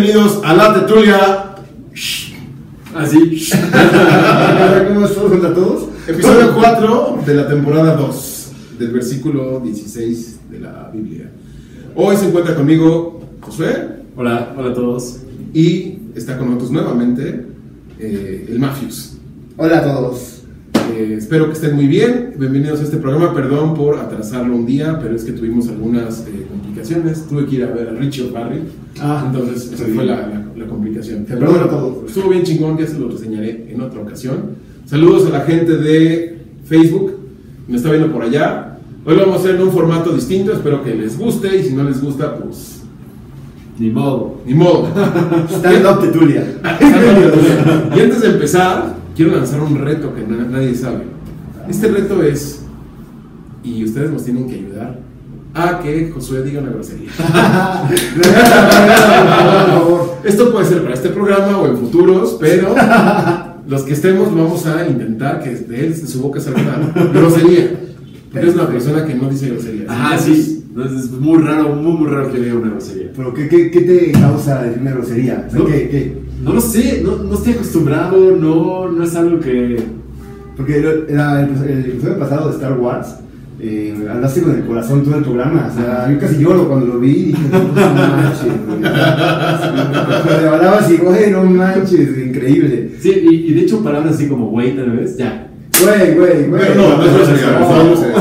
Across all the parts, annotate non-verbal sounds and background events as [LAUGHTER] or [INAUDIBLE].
Bienvenidos a la Tetulia. Así. [LAUGHS] ¿Cómo es todos contra todos? Episodio 4 de la temporada 2, del versículo 16 de la Biblia. Hoy se encuentra conmigo Josué Hola, hola a todos. y está con nosotros nuevamente eh, el Mafius. Hola a todos. Eh, espero que estén muy bien. Bienvenidos a este programa. Perdón por atrasarlo un día, pero es que tuvimos algunas eh, complicaciones. Tuve que ir a ver a Richie O'Barry. Ah, entonces, esa fue la, la- la complicación. Te perdono todo. Estuvo bien chingón, ya se lo reseñaré en otra ocasión. Saludos a la gente de Facebook. Me está viendo por allá. Hoy lo vamos a hacer en un formato distinto. Espero que les guste. Y si no les gusta, pues Ni modo. ni modo. [LAUGHS] [LAUGHS] Stand up Tetulia. y antes de empezar, quiero lanzar un reto que na- nadie sabe. Este reto es, y ustedes nos tienen que ayudar, a que Josué diga una grosería. Por [LAUGHS] favor. Esto puede ser para este programa o en futuros, pero los que estemos vamos a intentar que de él, de su boca salga una grosería. Porque es una persona que no dice groserías. Ah, sí. Entonces es muy raro, muy, muy raro que diga una grosería. Pero ¿qué, qué, qué te causa decir una grosería? O sea, No. ¿qué, qué? No lo sé, no, no estoy acostumbrado, no, no es algo que. Porque era el, el episodio pasado de Star Wars. Eh, hablaste con el corazón todo el programa. O sea, yo casi lloro cuando lo vi. y Dije, no, [LAUGHS] no manches, güey. Hablabas y, güey, no manches, increíble. Sí, y, y de hecho palabras así como güey, tal vez, ya. Güey, güey, güey. No, no.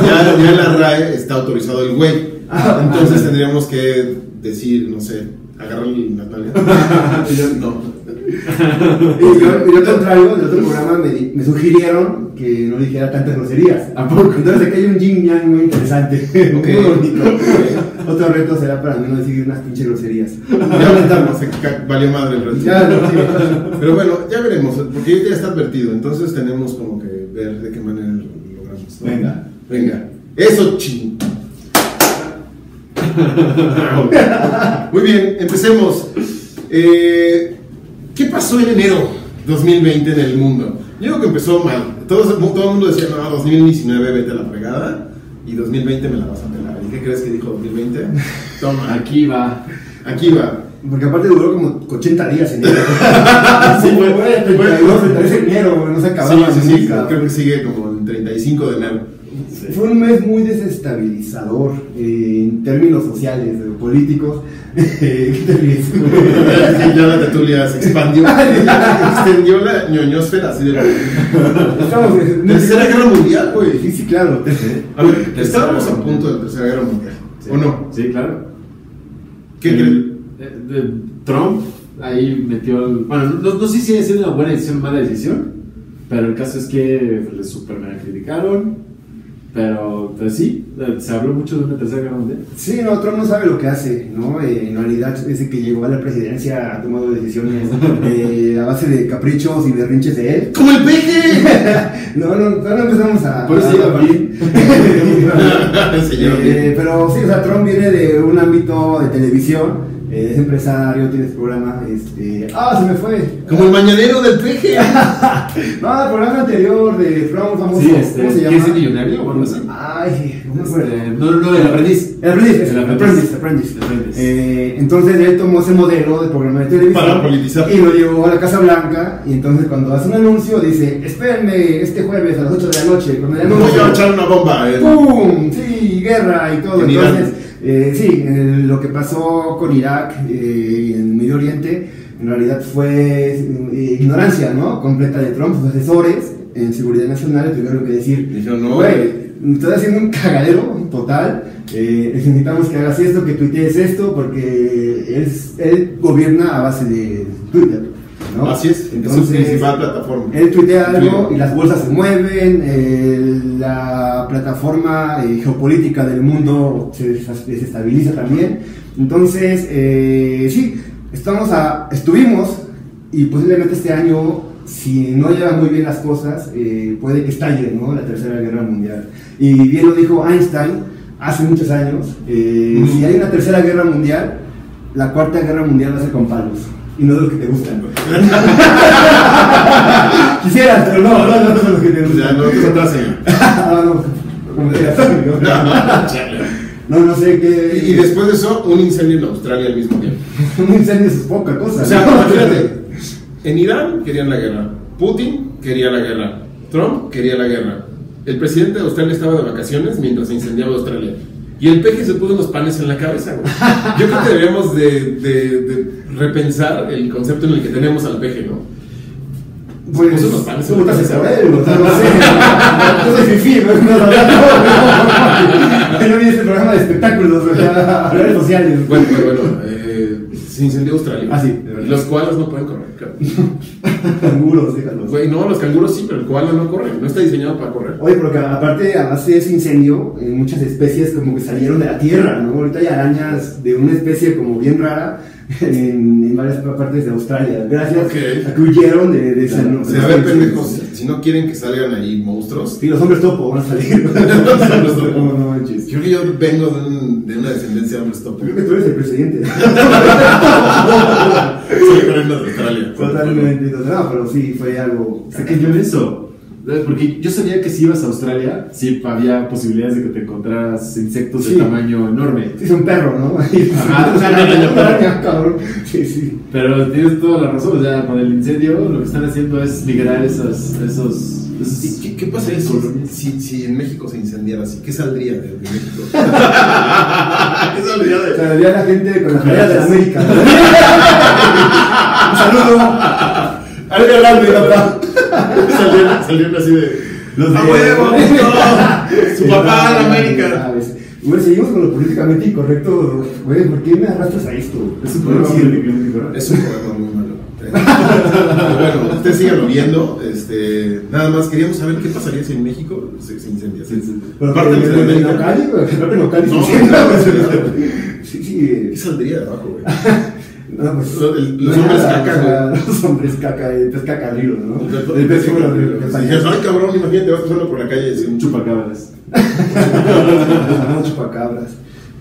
Ya, ya en la RAE está autorizado el güey. Ah, Entonces tendríamos que decir, no sé, agarrarle la [LAUGHS] yo, no. Y yo, y yo contrario, en otro programa me, sugirieron que no dijera tantas groserías. ¿A poco? Entonces aquí hay un yin yang muy interesante, [LAUGHS] muy bonito. Otro reto será para mí no decir unas pinches groserías. Ya se ca- valió madre el reto. Ya, no, sí. Pero bueno, ya veremos, porque ya está advertido, entonces tenemos como que ver de qué manera lo logramos. ¿no? Venga. Venga. Eso, ching. [LAUGHS] Muy bien, empecemos. Eh, ¿Qué pasó en enero 2020 en el mundo? Yo digo que empezó mal. Todo, todo el mundo decía, no, 2019 vete a la fregada y 2020 me la vas a pelar. ¿Y qué crees que dijo 2020? [LAUGHS] Toma, Aquí va. aquí va. Porque aparte duró como 80 días en enero. [LAUGHS] Sí, fue- 32, 33 de enero, no se Sí, acababa sí, sí, nunca. creo que sigue como el 35 de enero. Fue un mes muy desestabilizador eh, en términos sociales, eh, políticos. ¿Qué te ríes? ya la tertulia se expandió, extendió la ñoñosfera así de Estamos en Tercera Guerra Mundial, güey. Sí, sí, claro. A ver, estábamos a punto de la Tercera Guerra Mundial. ¿o no? Sí, claro. ¿Qué crees? Trump ahí metió el. Bueno, no, no sé si sido una buena decisión o mala decisión, pero el caso es que le super mega criticaron. Pero pues, sí, se habló mucho de una tercera guerra mundial. Sí, no, Trump no sabe lo que hace, ¿no? Eh, en realidad, desde que llegó a la presidencia ha tomado decisiones [LAUGHS] eh, a base de caprichos y berrinches de él. ¡Como el peje! [LAUGHS] No, no, no empezamos a... Por eso a- iba bien. [LAUGHS] Señor. Eh, pero sí, o sea, Trump viene de un ámbito de televisión, eh, es empresario, tiene su programa, este... ¡Ah, se me fue! Como el mañanero del peje. [LAUGHS] No, el programa anterior de Trump famoso, Sí, este. ¿cómo se ¿Qué es llama? millonario o algo así? Ay, no me acuerdo. Este, no, no, el aprendiz. El aprendiz, El el aprendiz. El aprendiz. Eh, entonces él tomó ese modelo de programa de televisión Para politizar. y lo llevó a la Casa Blanca y entonces cuando hace un anuncio dice, espérenme este jueves a las 8 de la noche, cuando el Voy a echar una bomba. eh. ¡pum! Sí, guerra y todo. Entonces, eh, sí, eh, lo que pasó con Irak eh, y en Medio Oriente en realidad fue eh, ignorancia, ¿no? Completa de Trump, sus asesores en seguridad nacional tuvieron que decir, no. güey, estás haciendo un cagadero total. eh, necesitamos que hagas esto, que tuitees esto, porque él gobierna a base de Twitter. ¿No? Así es, es su Entonces, principal plataforma. él tuitea algo y las bolsas se mueven, eh, la plataforma eh, geopolítica del mundo se desestabiliza también. Entonces, eh, sí, estamos a, estuvimos y posiblemente este año, si no lleva muy bien las cosas, eh, puede que estalle ¿no? la Tercera Guerra Mundial. Y bien lo dijo Einstein hace muchos años, eh, si hay una Tercera Guerra Mundial, la Cuarta Guerra Mundial va a ser con palos. Y no de los que te gustan. [LAUGHS] Quisieras, pero no, no, no son los que te Ya no te. [LAUGHS] Ah, no, como quieras, amigo. Chale. No, no sé qué. Y después de eso, un incendio en Australia al mismo tiempo. [LAUGHS] un incendio es poca cosa. O sea, ¿no? imagínate, en Irán querían la guerra, Putin quería la guerra, Trump quería la guerra. El presidente de Australia estaba de vacaciones mientras se incendiaba Australia. Y el peje se puso unos panes en la cabeza, güey. Yo creo que deberíamos de, de- de repensar el concepto en el que tenemos al peje, ¿no? Pues, Puso unos panes en la cabeza. o sea, no sé. No fifí, no, no, no, no, no, no viene este programa de espectáculos, o sea, redes sociales. Bueno, pero bueno, eh, se incendió Australia. Ah, sí, los koalas no pueden correr, claro. [LAUGHS] Canguros, déjalos. Güey, no, los canguros sí, pero el koala no corre, no está diseñado para correr. Oye, porque aparte, además de ese incendio, eh, muchas especies como que salieron de la tierra, ¿no? Ahorita hay arañas de una especie como bien rara [LAUGHS] en, en varias partes de Australia. Gracias a que huyeron de, de ese... O sea, a ver, pendejos, si no quieren que salgan ahí monstruos, Sí, los hombres topo van a salir. [LAUGHS] hombres topo. [LAUGHS] No, manches. Creo que yo vengo de, un- de una descendencia de hombres topo. Creo que tú eres el presidente. Soy corriendo de Australia. Totalmente. No, pero sí, fue algo... O sea, que yo eso. Porque yo sabía que si ibas a Australia, sí había posibilidades de que te encontraras insectos Sí. de tamaño enorme. Sí, es un perro, ¿no? Ajá, [LAUGHS] cabrón. Sí, sí. Pero tienes toda la razón, o sea, con el incendio lo que están haciendo es migrar esas, esos, esos ¿Y qué, qué pasaría si, si, si en México se incendiara así? ¿Qué saldría de, México? [LAUGHS] ¿Qué saldría de.? sea, había la gente con la bandera de América. [LAUGHS] un saludo. Algo grande, papá. [LAUGHS] Salieron, salieron así de. Los ¡A de- huevo! Su papá en América. Güey, seguimos con lo políticamente incorrecto. Güey, ¿por qué me arrastras a esto? Es un programa políticamente incorrecto. Es un muy malo. [LAUGHS] Bueno, ustedes síganlo viendo. Este, nada más queríamos saber qué pasaría si en México se, se incendia. Sí, sí. Pero Aparte de en creo que Nocali No, sí, sí. ¿Qué saldría de abajo, güey? [LAUGHS] No, pues, los nada, hombres caca, o sea, Los hombres caca, el pez cacadrilo, ¿no? El pez que Si dijeras, ay cabrón, imagínate, vas pasando por la calle y Un chupacabras. no [LAUGHS] [LAUGHS] chupacabras.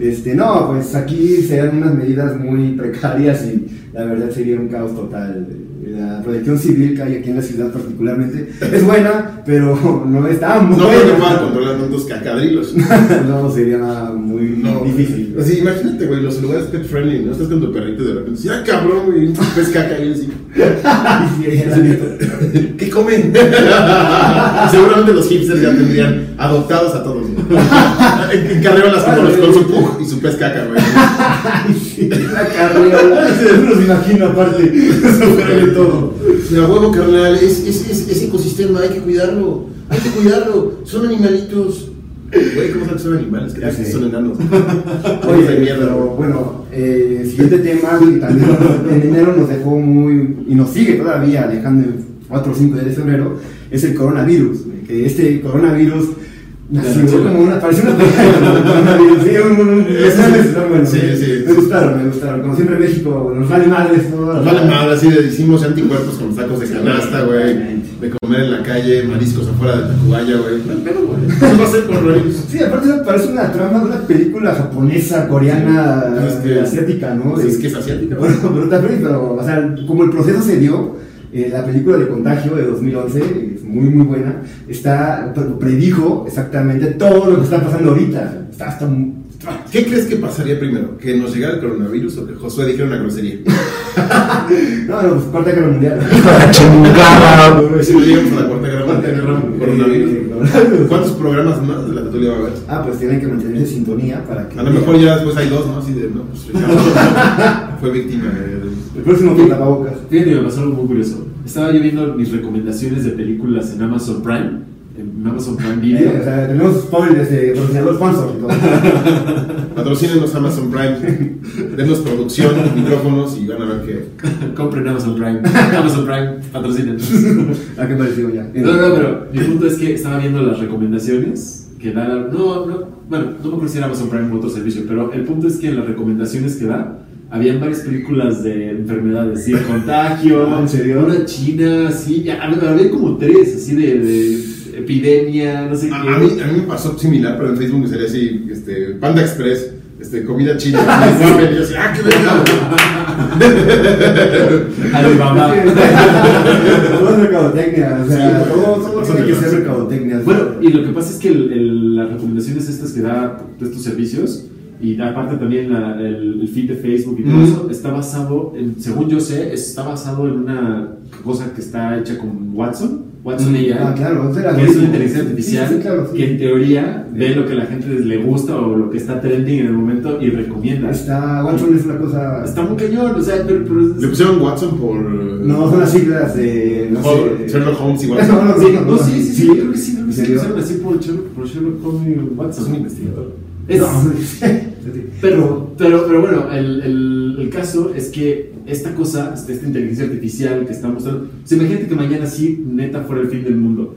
Este, no, pues aquí serían unas medidas muy precarias y la verdad sería un caos total. La protección civil que hay aquí en la ciudad particularmente es buena, pero [LAUGHS] no es tan No buena. creo que puedan controlar tantos cacadrilos. [LAUGHS] no, sería nada muy No, difícil. Así, imagínate, güey, los lugares pet friendly, ¿no? Estás con tu perrito y de repente, dices, ah, cabrón, güey, pez caca y así. [LAUGHS] Sí. ¿Qué comen? Seguramente los hipsters ya tendrían adoptados a todos. ¿no? [LAUGHS] En, carreolas con, los- con su pug y su pez caca, güey. Sí, la carriola. Me los imagino aparte. Sobre todo. A huevo, carnal, es, es, es, es ecosistema, hay que cuidarlo. Hay que cuidarlo. Son animalitos. Güey, ¿cómo sabes que son animales? Que Ya sé. son enanos. [LAUGHS] Oye, de mierda, pero bueno, eh, siguiente tema que también [LAUGHS] en enero nos dejó muy, y nos sigue todavía dejando el 4 o 5 de febrero, es el coronavirus. Que este coronavirus nació como una, coronavirus. Sí, Sí, sí. Sí, me- sí. Gustaron, me gustaron. Como siempre México nos vale madres todo. Nos vale madre, así de hicimos anticuerpos con sacos de canasta, güey. De comer en la calle, mariscos afuera de Tacubaya, güey. No pedo, güey. Eso va a ser coronavirus. Sí, aparte parece una trama de una película japonesa, coreana, Es que- asiática, ¿no? Es que es asiática. [LAUGHS] Bueno, pero también, pero, o sea, como el proceso se dio, eh, la película de Contagio de 2011, es muy, muy buena, está, pre- predijo exactamente todo lo que está pasando ahorita. Está hasta... ¿Qué crees que pasaría primero? ¿Que nos llegara el coronavirus o que Josué dijera una grosería? No, no, pues cuarta guerra mundial. [LAUGHS] Si no llegamos a la cuarta guerra mundial, coronavirus. ¿Cuántos programas más de la tertulia va a haber? Ah, pues tienen que mantenerse en sintonía para que... A lo mejor ya después hay dos, ¿no? Así de, no, pues Ricardo fue víctima de... El próximo que tapabocas. Fíjate, me pasó algo muy curioso. Estaba yo viendo mis recomendaciones de películas en Amazon Prime, Amazon Prime Video. Eh, o sea, tenemos spoilers de patrocinador sponsor. Patrocínenos Amazon Prime, denos producción, micrófonos y van a ver que... Compren Amazon Prime. [LAUGHS] Amazon Prime, patrocinen. [LAUGHS] ¿A qué pareció ya? No, no, pero mi punto es que estaba viendo las recomendaciones que da. la- No, no, bueno, no me acuerdo si era Amazon Prime u otro servicio, pero el punto es que en las recomendaciones que da, habían varias películas de enfermedades, sí, contagio, Ah, ¿en serio? una china, sí, había había como tres, así de, de epidemia, no sé A, qué. a mí, a mí me pasó similar, pero en Facebook me salía así, este, Panda Express, este, comida china, [LAUGHS] y yo así, ah, qué verga. Alibaba. Todo es mercadotecnia, o sea, Sí, todo, tiene que ser mercadotecnia. Bueno, y lo que pasa es que el- el- las recomendaciones estas que da de estos servicios y aparte también la- el, el feed de Facebook y todo Mm. eso, está basado, en, según yo sé, está basado en una cosa que está hecha con Watson, Watson AI, Ah, claro, ese era que es una inteligencia artificial Sí, sí, claro, sí. que en teoría ve lo que la gente le gusta o lo que está trending en el momento y recomienda. Está, Watson es una cosa. Está muy cañón, o sea, pero, pero- Le pusieron Watson por. No, son las siglas de. No Hol- sé. Sherlock Holmes y Watson. [LAUGHS] no, Sí, no, no, no, sí, sí, sí, yo creo que sí, creo que ¿En sí, serio? pusieron así por Sherlock, por Sherlock Holmes y Watson. Es un investigador. Es-. Pero, pero, pero bueno, el, el, el caso es que esta cosa, esta esta inteligencia artificial que está mostrando, o sea, imagínate que mañana sí, neta, fuera el fin del mundo.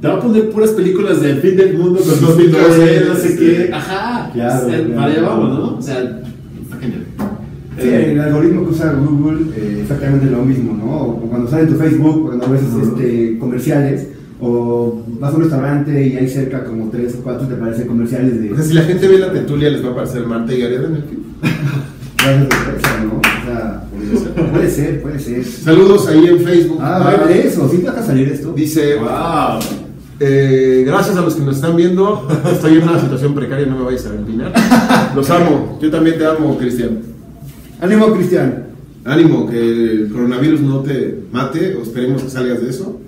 Te va a poner puras películas del fin del mundo con 2012, [LAUGHS] no sé qué. Ajá, Claro, o sea, claro. para allá vamos, ¿no? O sea, está genial. Sí, Eh, el algoritmo que usa Google eh, exactamente lo mismo, ¿no? O cuando sale en tu Facebook, cuando ves este, comerciales, o vas a un restaurante y hay cerca como tres o cuatro te parecen comerciales de O sea, si la gente ve la tertulia, les va a aparecer Marta y Gareda en el [LAUGHS] ¿no? O sea, puede ser, puede ser. Saludos ahí en Facebook. Ah, vale, eso, ¿sí te va a salir esto? Dice, wow. eh, gracias a los que nos están viendo. Estoy en una situación precaria, no me vayas a empinar. Los amo. Yo también te amo, Cristian. Ánimo, Cristian. Ánimo, que el coronavirus no te mate, o esperemos que salgas de eso.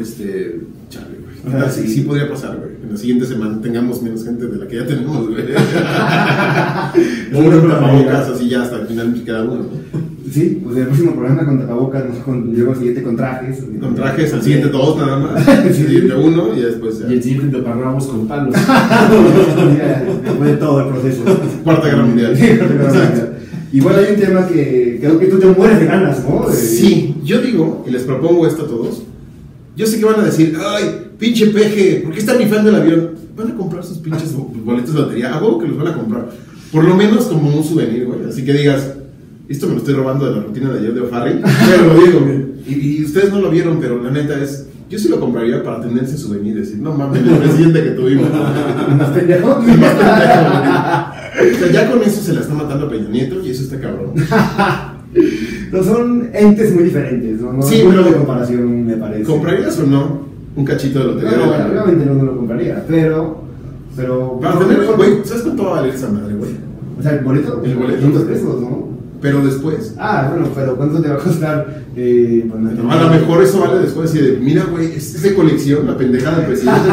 Este, chale, güey. ¿Qué tal Ah, sí. sí podría pasar, güey. En la siguiente semana tengamos menos gente de la que ya tenemos, güey. [LAUGHS] o un tapabocas, así ya hasta el final queda uno, ¿no? Sí, pues el próximo programa con tapabocas, luego el siguiente con trajes. Con trajes, al siguiente dos nada más. [LAUGHS] Al siguiente uno y después ya. Y el siguiente te parramos con palos. [LAUGHS] Después de todo el proceso. Cuarta Guerra Mundial. Igual hay un tema que creo que tú te mueres de ganas, ¿no? Sí, yo digo, y les propongo esto a todos. Yo sé que van a decir, ay, pinche peje, ¿por qué están rifando el avión? Van a comprar sus pinches boletos de lotería, a huevo que los van a comprar. Por lo menos como un souvenir, güey. Así que digas, esto me lo estoy robando de la rutina de ayer de O'Farrill, pero [LAUGHS] lo digo. Y, y ustedes no lo vieron, pero la neta es, yo sí lo compraría para tener ese souvenir y decir, no mames, el presidente que tuvimos. [LAUGHS] Más pendejo. [LAUGHS] O sea, ya con eso se la está matando a Peña Nieto y eso está cabrón. No son entes muy diferentes, ¿no? No Sí, pero- de comparación, me parece. ¿Comprarías o no un cachito de No, lotería? no, bueno, obviamente no, no lo compraría, pero. pero Para tener, güey, ¿sabes cuánto va a valer esa madre, güey? O sea, el boleto. El boleto. 500 pesos, ¿no? Pero después. Ah, bueno, pero ¿cuánto te va a costar? Eh, pues, no, A lo mejor eso vale después y de, mira, güey, es, de colección, la pendejada del [LAUGHS] presidente.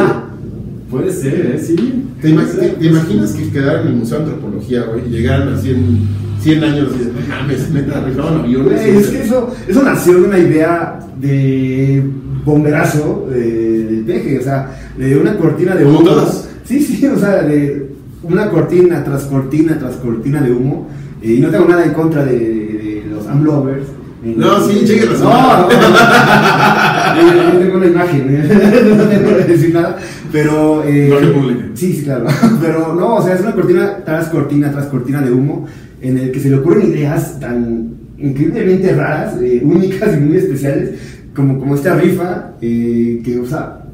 Puede ser, ¿eh? Sí. ¿Te, ima- Puede ser. te- te imaginas que quedaran en el Museo de Antropología, güey, y llegaran así en 100 años y de, no mames, neta, rifaban aviones? Güey, es que eso, eso nació de una idea de bomberazo de- del peje, o sea, de una cortina de humo. Sí, sí, o sea, de una cortina tras cortina tras cortina de humo. Y no tengo nada en contra de, de los amlovers. No, sí, chequen la No, no, no. [LAUGHS] Tengo una imagen, ¿eh? [LAUGHS] no tengo que decir nada, pero... eh, pública. Sí, sí, claro. [LAUGHS] Pero no, o sea, es una cortina tras cortina tras cortina de humo en el que se le ocurren ideas tan increíblemente raras, eh, únicas y muy especiales, como, como esta rifa eh, que usa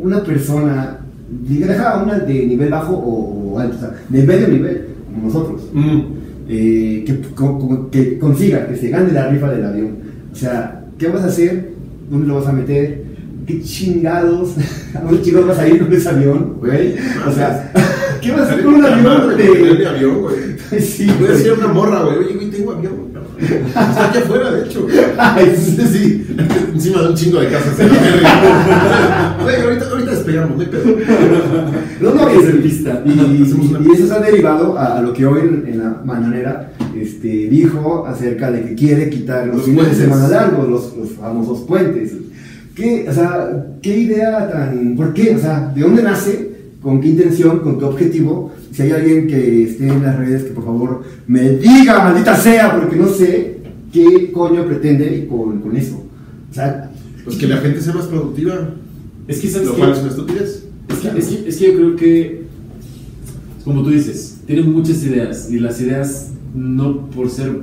una persona, deja una de nivel bajo o, o alto, o sea, de medio nivel, como nosotros, Mm. Eh, que, co- co- que consiga, que se gane la rifa del avión. O sea, ¿qué vas a hacer? ¿Dónde lo vas a meter? ¿Qué chingados? [LAUGHS] ¿A dónde chicos vas a ir con ese avión, güey? O sea, ¿qué vas a hacer con un avión de avión, güey. [LAUGHS] Sí, a una morra, güey, oye, güey, tengo avión. Está aquí afuera, de hecho. Ay, sí, Sí, encima de un chingo de casas. ahorita, ahorita despegamos, no hay pedo. No, no, Es el pista. y, y- y eso se ha derivado a, a lo que hoy en, en la mañanera este, dijo acerca de que quiere quitar los, Los fines de puentes. semana largos, los, los famosos puentes. ¿Qué, o sea, ¿Qué idea tan... ¿Por qué? O sea, ¿de dónde nace? ¿Con qué intención? ¿Con qué objetivo? Si hay alguien que esté en las redes, que por favor me diga, maldita sea, porque no sé qué coño pretende con, con eso. O sea, Pues que la gente sea más productiva. Es que, ¿sabes Lo cual es una estupidez. Es que, es, que, es que yo creo que, como tú dices, tiene muchas ideas y las ideas no por ser,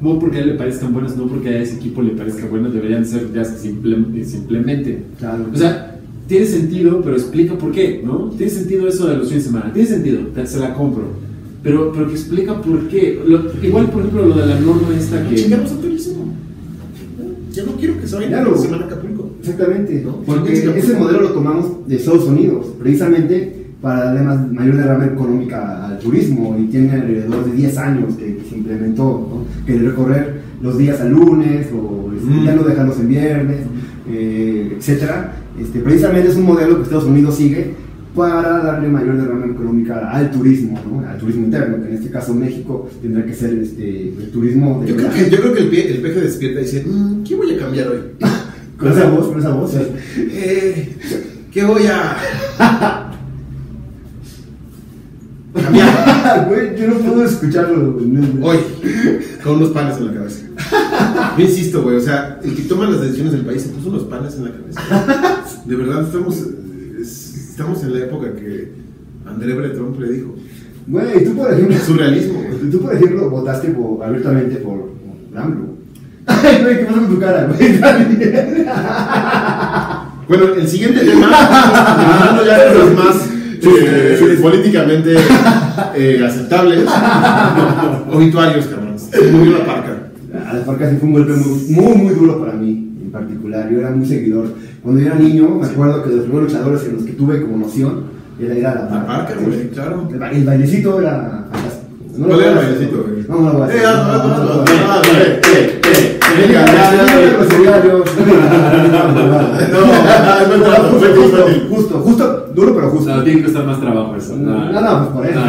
no porque a él le parezcan buenas, no porque a ese equipo le parezca buenas, deberían ser ideas que simple- simplemente. claro. O sea, tiene sentido, pero explica por qué, ¿no? Tiene sentido eso de los fines de semana, tiene sentido, se la compro. Pero, pero que explica por qué. Lo- igual, por ejemplo, lo de la norma esta que... Chingamos a turismo. Ya no quiero que se vayan Claro. a semana a Acapulco. Exactamente, ¿No? porque Porque ese modelo lo tomamos de Estados Unidos, precisamente para darle más, mayor derrama económica al turismo y tiene alrededor de 10 años que, se implementó, ¿no? que recorrer los días a lunes o este, Mm. ya no dejarlos en viernes, eh, etcétera. Este, precisamente es un modelo que Estados Unidos sigue para darle mayor derrama económica al turismo, ¿no? al turismo interno, que en este caso México tendrá que ser este, el turismo de Yo creo que, yo creo que el, pie, el peje despierta y dice, "Mm, ¿qué voy a cambiar hoy? [LAUGHS] Con esa voz, con esa voz. sí. Eh, ¿Qué voy a [LAUGHS] cambiar yo no puedo escucharlo. hoy? Con unos panes en la cabeza. [LAUGHS] Yo insisto, güey, o sea, el que toma las decisiones del país se puso unos panes en la cabeza. De verdad, estamos, es- estamos en la época que André Breton le dijo. Güey, tú por ejemplo, Surrealismo, güey. tú por ejemplo votaste por, abiertamente por, por AMLO. Ay, güey, ¿qué pasa con tu cara, güey? [LAUGHS] Bueno, el siguiente tema, hablando ya de los más eh, políticamente eh, aceptables, [LAUGHS] obituarios, cabrón. Se murió la parca. A la sí fue un golpe muy, muy, muy duro para mí, en particular. Yo era muy seguidor. Cuando yo era niño, me acuerdo que los primeros luchadores en los que tuve como noción era ir a la La parca, güey, claro. El, ba- el bailecito era fantástico. ¿Cuál era el bailecito, güey? No, no lo voy a hacer. Eh, ah, no, no, no, no, no, eh, eh, eh, justo, justo, duro pero justo. No, tiene que costar más trabajo eso. No, no, pues por eso. No.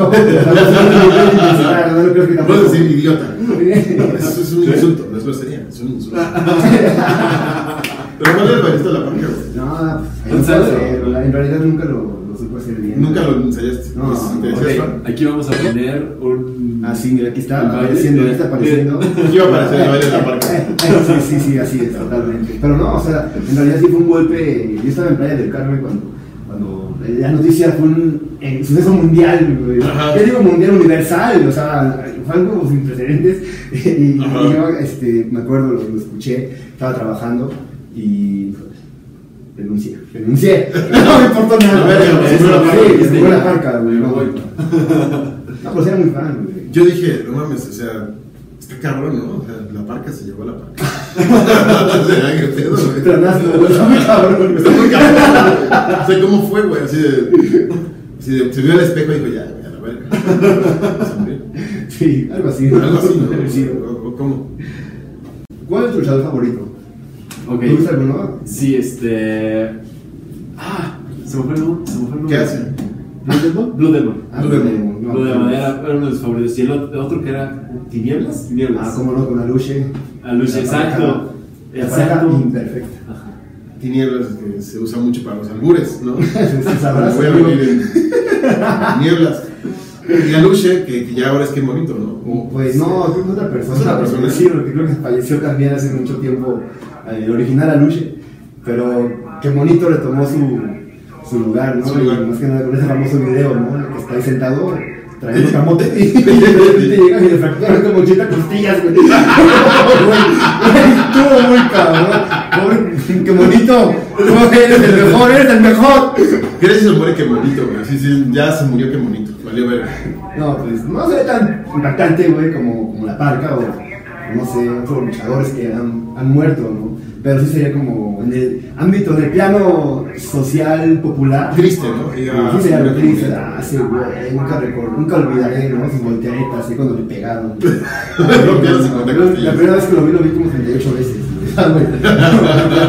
No, no, no, no creo que tampoco. Puedes decir idiota. Eso es un insulto, no es grosería, es un insulto. Pero ¿cuál era el bailecito de la parca, güey? No, pues, ahí ¿En realidad nunca lo, lo supe hacer bien. Nunca lo ensayaste. No, Pues, no, aquí vamos a poner un. Ah, sí, mira, aquí está apareciendo, eh, aquí está apareciendo. Aquí va a aparecer el baile de la parca. Sí, sí, sí, así es, totalmente. Pero no, o sea, en realidad sí fue un golpe. Yo estaba en Playa del Carmen cuando, cuando la noticia fue un suceso mundial. Yo digo mundial universal, o sea, fue algo sin precedentes. [LAUGHS] Y, yo este, me acuerdo, lo, lo escuché, estaba trabajando y. Renuncié, renuncié. [LAUGHS] [LAUGHS] No me importó nada. No, pues era muy fan, güey. Yo dije, no mames, o sea, está cabrón, ¿no? O sea, la parca se llevó a la parca. o sea, qué pedo, güey. Está muy cabrón. Está muy cabrón. O sea, ¿cómo fue, güey? Así de. Así de. Se vio al espejo y dijo, ya, güey, a la verga. Sí, algo así. Algo así. ¿no? ¿Cómo? ¿Cuál es tu luchador favorito? Ok. ¿Te gusta alguno? Sí, este. Ah, se me fue el nombre. Se me fue el nombre. ¿Qué hace? Blue Demon. Blue Demon. Ah, Blue Demon. no, Blue. Demon era, era uno de mis favoritos. Y el otro, que era Tinieblas. Tinieblas. Ah, cómo no, con Aluche. Aluche, exacto. La pareja imperfecta. Ajá. Tinieblas que se usa mucho para los albures, ¿no? [LAUGHS] Voy a venir en [LAUGHS] nieblas. Y Aluche, que, que ya ahora es que bonito, ¿no? Pues no, que es otra persona. ¿Es otra persona? Sí, porque creo que falleció también hace mucho tiempo eh, el original Aluche. Pero qué bonito le tomó su, su lugar, ¿no? Su lugar. Y más que nada con ese famoso video, ¿no? En el que está ahí sentado trayendo camote y [LAUGHS] de repente llega y le fracturan como 80 costillas, [LAUGHS] güey. Estuvo muy cabrón. Pobre, qué bonito. Tú eres el mejor, eres el mejor. Gracias se muere que bonito, güey. Sí, sí, ya se murió que bonito. Valió ver. No, pues no se ve tan impactante, güey, como, como la parca o, no sé, otros luchadores que han, han muerto, ¿no? Pero sí sería como en el ámbito del plano social popular. Triste, ¿no? Sí, sería se lo triste. Ah, sí, güey, nunca, recuerdo, nunca olvidaré, ¿no? Sus volteretas, así cuando le pegaron. [LAUGHS] Rompieron 50 La primera vez que lo vi, lo vi como 38 veces. Ah, güey.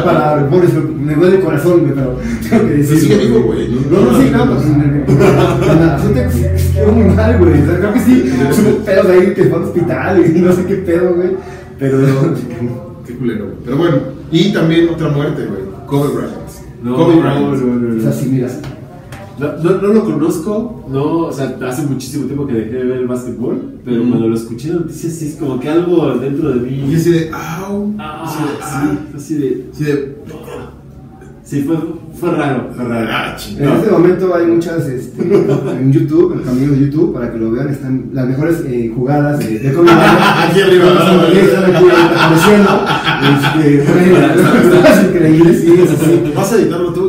Para, pobre, me duele el corazón, güey, pero tengo que decir. güey, ¿no? No, sí, no, pues. Te muy mal, güey. O sea, creo que sí, hubo pedos ahí que fue al hospital y no sé qué pedo, güey. Pero. Qué culero, güey. Pero bueno, y también otra muerte, güey. Kobe Bryant. No, Kobe no, Bryant. no, no, Es no. así, mira. No, no, no lo conozco, no, o sea, hace muchísimo tiempo que dejé de ver el básquetbol, pero cuando lo escuché en noticias, sí es como que algo dentro de mí. Y así de, au. Ah, así de, ah. sí, así de. Así de, Sí, fue, fue raro, fue raro. ah, En este momento hay muchas este, [LAUGHS] en YouTube, en caminos de YouTube, para que lo vean, están las mejores eh, jugadas de, de Kobe Bryant. [LAUGHS] Aquí arriba, ¿no? Aquí están aquí apareciendo. [LAUGHS] Este, increíble, sí, es así. Vas a editarlo tú.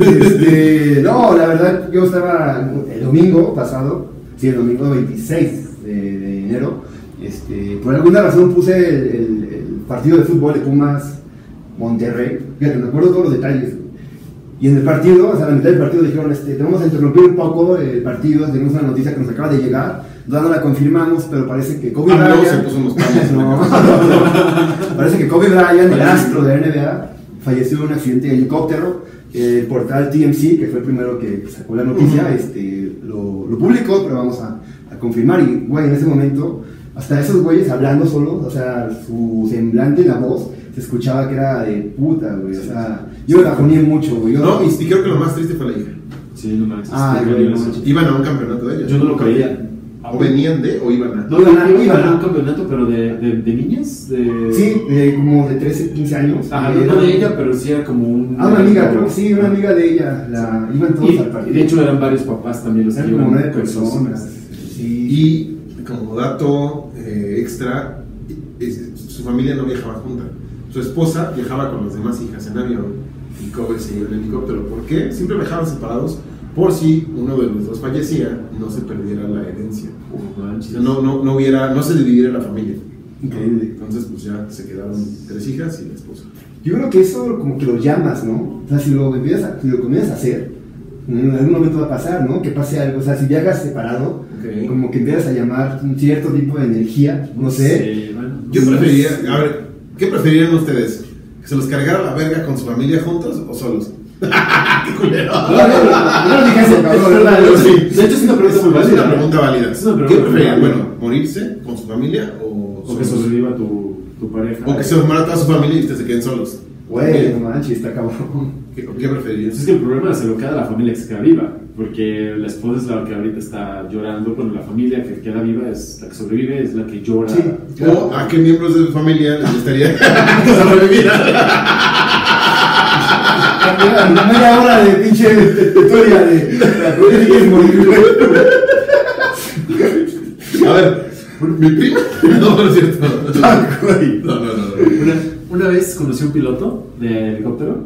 Este, no, la verdad, yo estaba el domingo pasado, sí, el domingo 26 de, enero, este, por alguna razón puse el, partido de fútbol de Pumas Monterrey, fíjate, me acuerdo todos los detalles. Y en el partido, o sea, la mitad del partido dijeron, este, te vamos a interrumpir un poco el partido, tenemos una noticia que nos acaba de llegar, no la confirmamos, pero parece que Kobe Ah, Bryant... se puso unos [LAUGHS] no, [LAUGHS] parece que Kobe Bryant, el astro de la NBA, falleció en un accidente de helicóptero. El portal TMC, que fue el primero que sacó la noticia, Ujú. este, lo, lo publicó, pero vamos a, a confirmar. Y, güey, en ese momento, hasta esos güeyes hablando solos, o sea, su semblante, la voz, se escuchaba que era de puta, güey. O sea, yo me bajoné mucho, güey. Yo- No, y, y creo que lo más triste fue la hija. Sí, no. Ah, no manches. Iban a un campeonato de ellas. Yo no lo creía. O venían de o iban a. No, Iban iban a- iban un campeonato, pero de, de, de niñas. De... Sí, de como de 13, 15 años. Ajá, no de ella, pero sí era como un. Ah, una amiga, creo que sí, una amiga de ella. La, iban todos Y, al partido. y de hecho eran varios papás también los que eran como iban nueve personas. Sí. Y como dato eh, extra, es- su familia no viajaba junta. Su esposa viajaba con las demás hijas en avión y Kobe se iba en helicóptero. ¿Por qué? Siempre viajaban separados por si uno de los dos fallecía, no se perdiera la herencia. Uf, O manches. sea, no, no, no hubiera, no se dividiera la familia. Increíble. Entonces, pues ya se quedaron tres hijas y la esposa. Yo creo que eso como que lo llamas, ¿no? O sea, si lo, empiezas a, si lo comienzas a hacer, en algún momento va a pasar, ¿no? Que pase algo. O sea, si viajas separado, Ok. como que empiezas a llamar un cierto tipo de energía, no sé. Sí, bueno. Yo No preferiría, a ver, ¿qué preferirían ustedes? ¿Que se los cargara la verga con su familia juntos o solos? [LAUGHS] ¡Qué culero! No, no, no, no dije eso. De hecho, es una pregunta muy Es válida. una pregunta válida. Es una pregunta ¿Qué muy preferirían? válida. Bueno, ¿morirse con su familia o, O que sobreviva tu, tu pareja. O que se muera toda su familia y ustedes se queden solos. Güey, no manches, está cabrón. ¿Qué, qué preferirían? Pues es que el problema se lo queda a la familia que se queda viva, porque la esposa es la que ahorita está llorando, bueno, la familia que queda viva es la que sobrevive, es la que llora. Sí. ¿O a qué miembros de su familia les gustaría [LAUGHS] que La media hora de pinche tutoria de. A ver, ¿mi prima? [LAUGHS] No, no es cierto. Ah. No, no, no. no. Una, una vez conocí a un piloto de helicóptero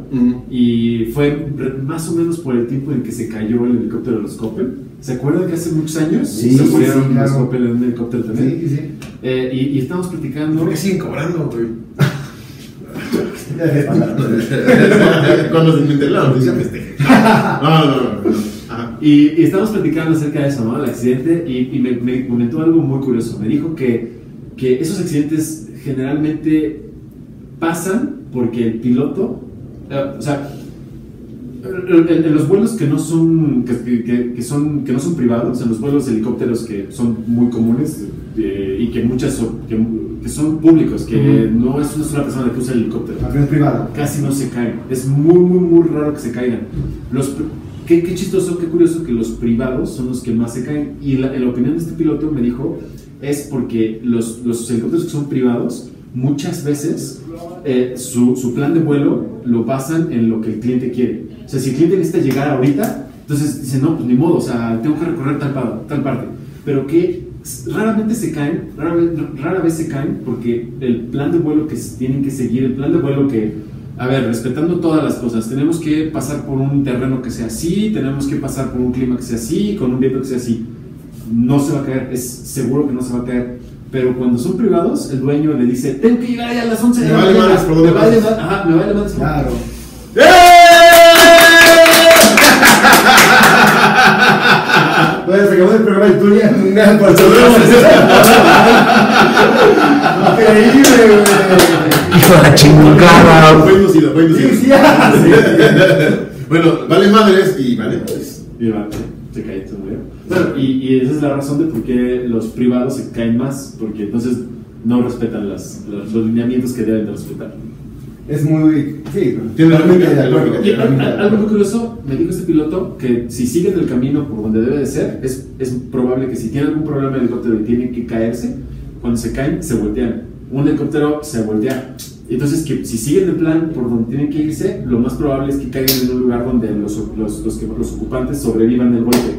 y fue más o menos por el tiempo en que se cayó el helicóptero de los Coppel. ¿Se acuerdan que hace muchos años Sí, se murieron sí, los claro. Coppel en un helicóptero también? Sí, sí. Eh, y, y estábamos platicando. ¿Por qué siguen cobrando, güey? [LAUGHS] Cuando se me enteré la noticia, festeje. [LAUGHS] No, no, no. no. Ajá. Y, y estábamos platicando acerca de eso, ¿no? El accidente, y, y me, me comentó algo muy curioso. Me dijo que, que esos accidentes generalmente pasan porque el piloto, eh, o sea, en, los vuelos que no son que, que- que son que no son privados, en los vuelos de helicópteros que son muy comunes eh, y que muchas son- que, que son públicos, que Ujú. no es una sola persona que usa el helicóptero Avión privado. casi no se caen. Es muy, muy, muy raro que se caigan. Los, qué, qué chistoso, qué curioso que los privados son los que más se caen. Y la, en la opinión de este piloto me dijo, es porque los, los helicópteros que son privados, muchas veces eh, su, su plan de vuelo lo basan en lo que el cliente quiere. O sea, si el cliente necesita llegar ahorita, entonces dice, no, pues ni modo, o sea, tengo que recorrer tal, tal parte. Pero que s- raramente se caen, rara vez, rara vez se caen porque el plan de vuelo que tienen que seguir, el plan de vuelo que, a ver, respetando todas las cosas, tenemos que pasar por un terreno que sea así, tenemos que pasar por un clima que sea así, con un viento que sea así. No se va a caer, es seguro que no se va a caer. Pero cuando son privados, el dueño le dice, tengo que llegar allá a las 11 de Me la vale mañana. madres por dónde Me vale pases". ma- Ajá, me vale madres. Claro. Bueno, se acabó el programa de Turia. Un gran por [LAUGHS] Increíble, güey. Hijo de la chingada. Fue inducido, fue inducido. Sí, sí, ah, sí. Bueno, vale madres y vale madres. Y va, se cae, murió. Bueno, y, y esa es la razón de por qué los privados se caen más, porque entonces no respetan las, los, los lineamientos que deben de respetar. Es muy. Sí, Tiene totalmente de acuerdo. algo muy curioso, me dijo este piloto que si siguen el camino por donde debe de ser, es, es probable que si tienen algún problema de helicóptero y tienen que caerse, cuando se caen, se voltean. Un helicóptero se voltea. Entonces, que si siguen el plan por donde tienen que irse, lo más probable es que caigan en un lugar donde los, los, los, que- los ocupantes sobrevivan el golpe,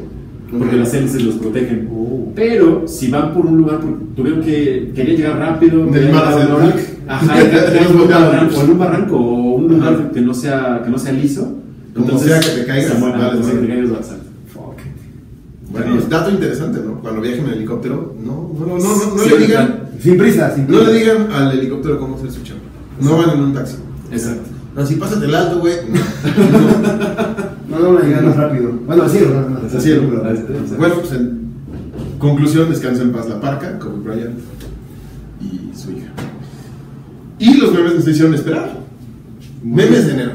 porque las hélices los protegen. Oh. Pero si van por un lugar, porque tuvieron que querían llegar rápido, Del mar ajá, [LAUGHS] o en un barranco o un lugar que no sea que no sea liso, Como sea que te caigas, se mueren, vale, como sea que te vale. caigas, bastante. Fuck. Bueno, es dato interesante, ¿no? Cuando viajen en helicóptero, no, no, no, no, no Sí, le digan, Sin prisa, sin no prisa. le digan al helicóptero cómo hacer su chamba. No van en un taxi. Exacto. Así, pásate el alto, güey. No, no, no, llegar más rápido. Bueno, así, no, no, Así está. Bueno, pues en conclusión, descansa en paz la parca, Kobe Bryant y su hija. Y los memes nos hicieron esperar. Memes de enero.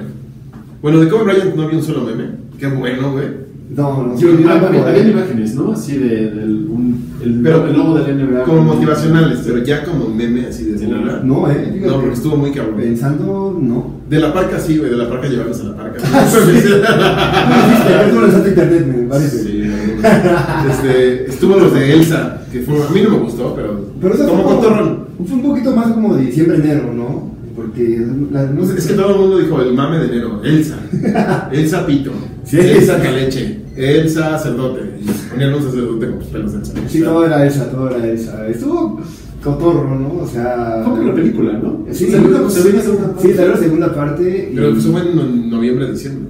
Bueno, de Kobe Bryant no había un solo meme. Qué bueno, güey. No, no, Sí, sí, había, tampoco, había imágenes, ¿no? Así de, un, el, Pero el logo del NBA. Como motivacionales, pero ya como meme así de Sí, burla. No, eh. No, porque estuvo muy cabrón. Pensando, no. De la parca sí, güey, de la parca llevarnos a la parca. [LAUGHS] [LAUGHS] Tú lo lanzaste a internet, me parece. Sí, no, [LAUGHS] este, estuvo los de Elsa, que fue, a mí no me gustó, pero, Pero eso como cotorrón. fue un poquito más como de diciembre, enero, ¿no? Porque la- no sé Es que todo el mundo dijo el mame de enero, Elsa, [LAUGHS] Elsa Pito, Sí. Elsa Caleche, Elsa Sacerdote, y ponían un sacerdote con pelos de Elsa. Sí, todo era esa, todo era esa. Estuvo cotorro, ¿no? O sea. Fue por la película, ¿no? Sí, Salió- salió la segunda parte. sí, salió la segunda parte. y Pero fue en no- noviembre, diciembre,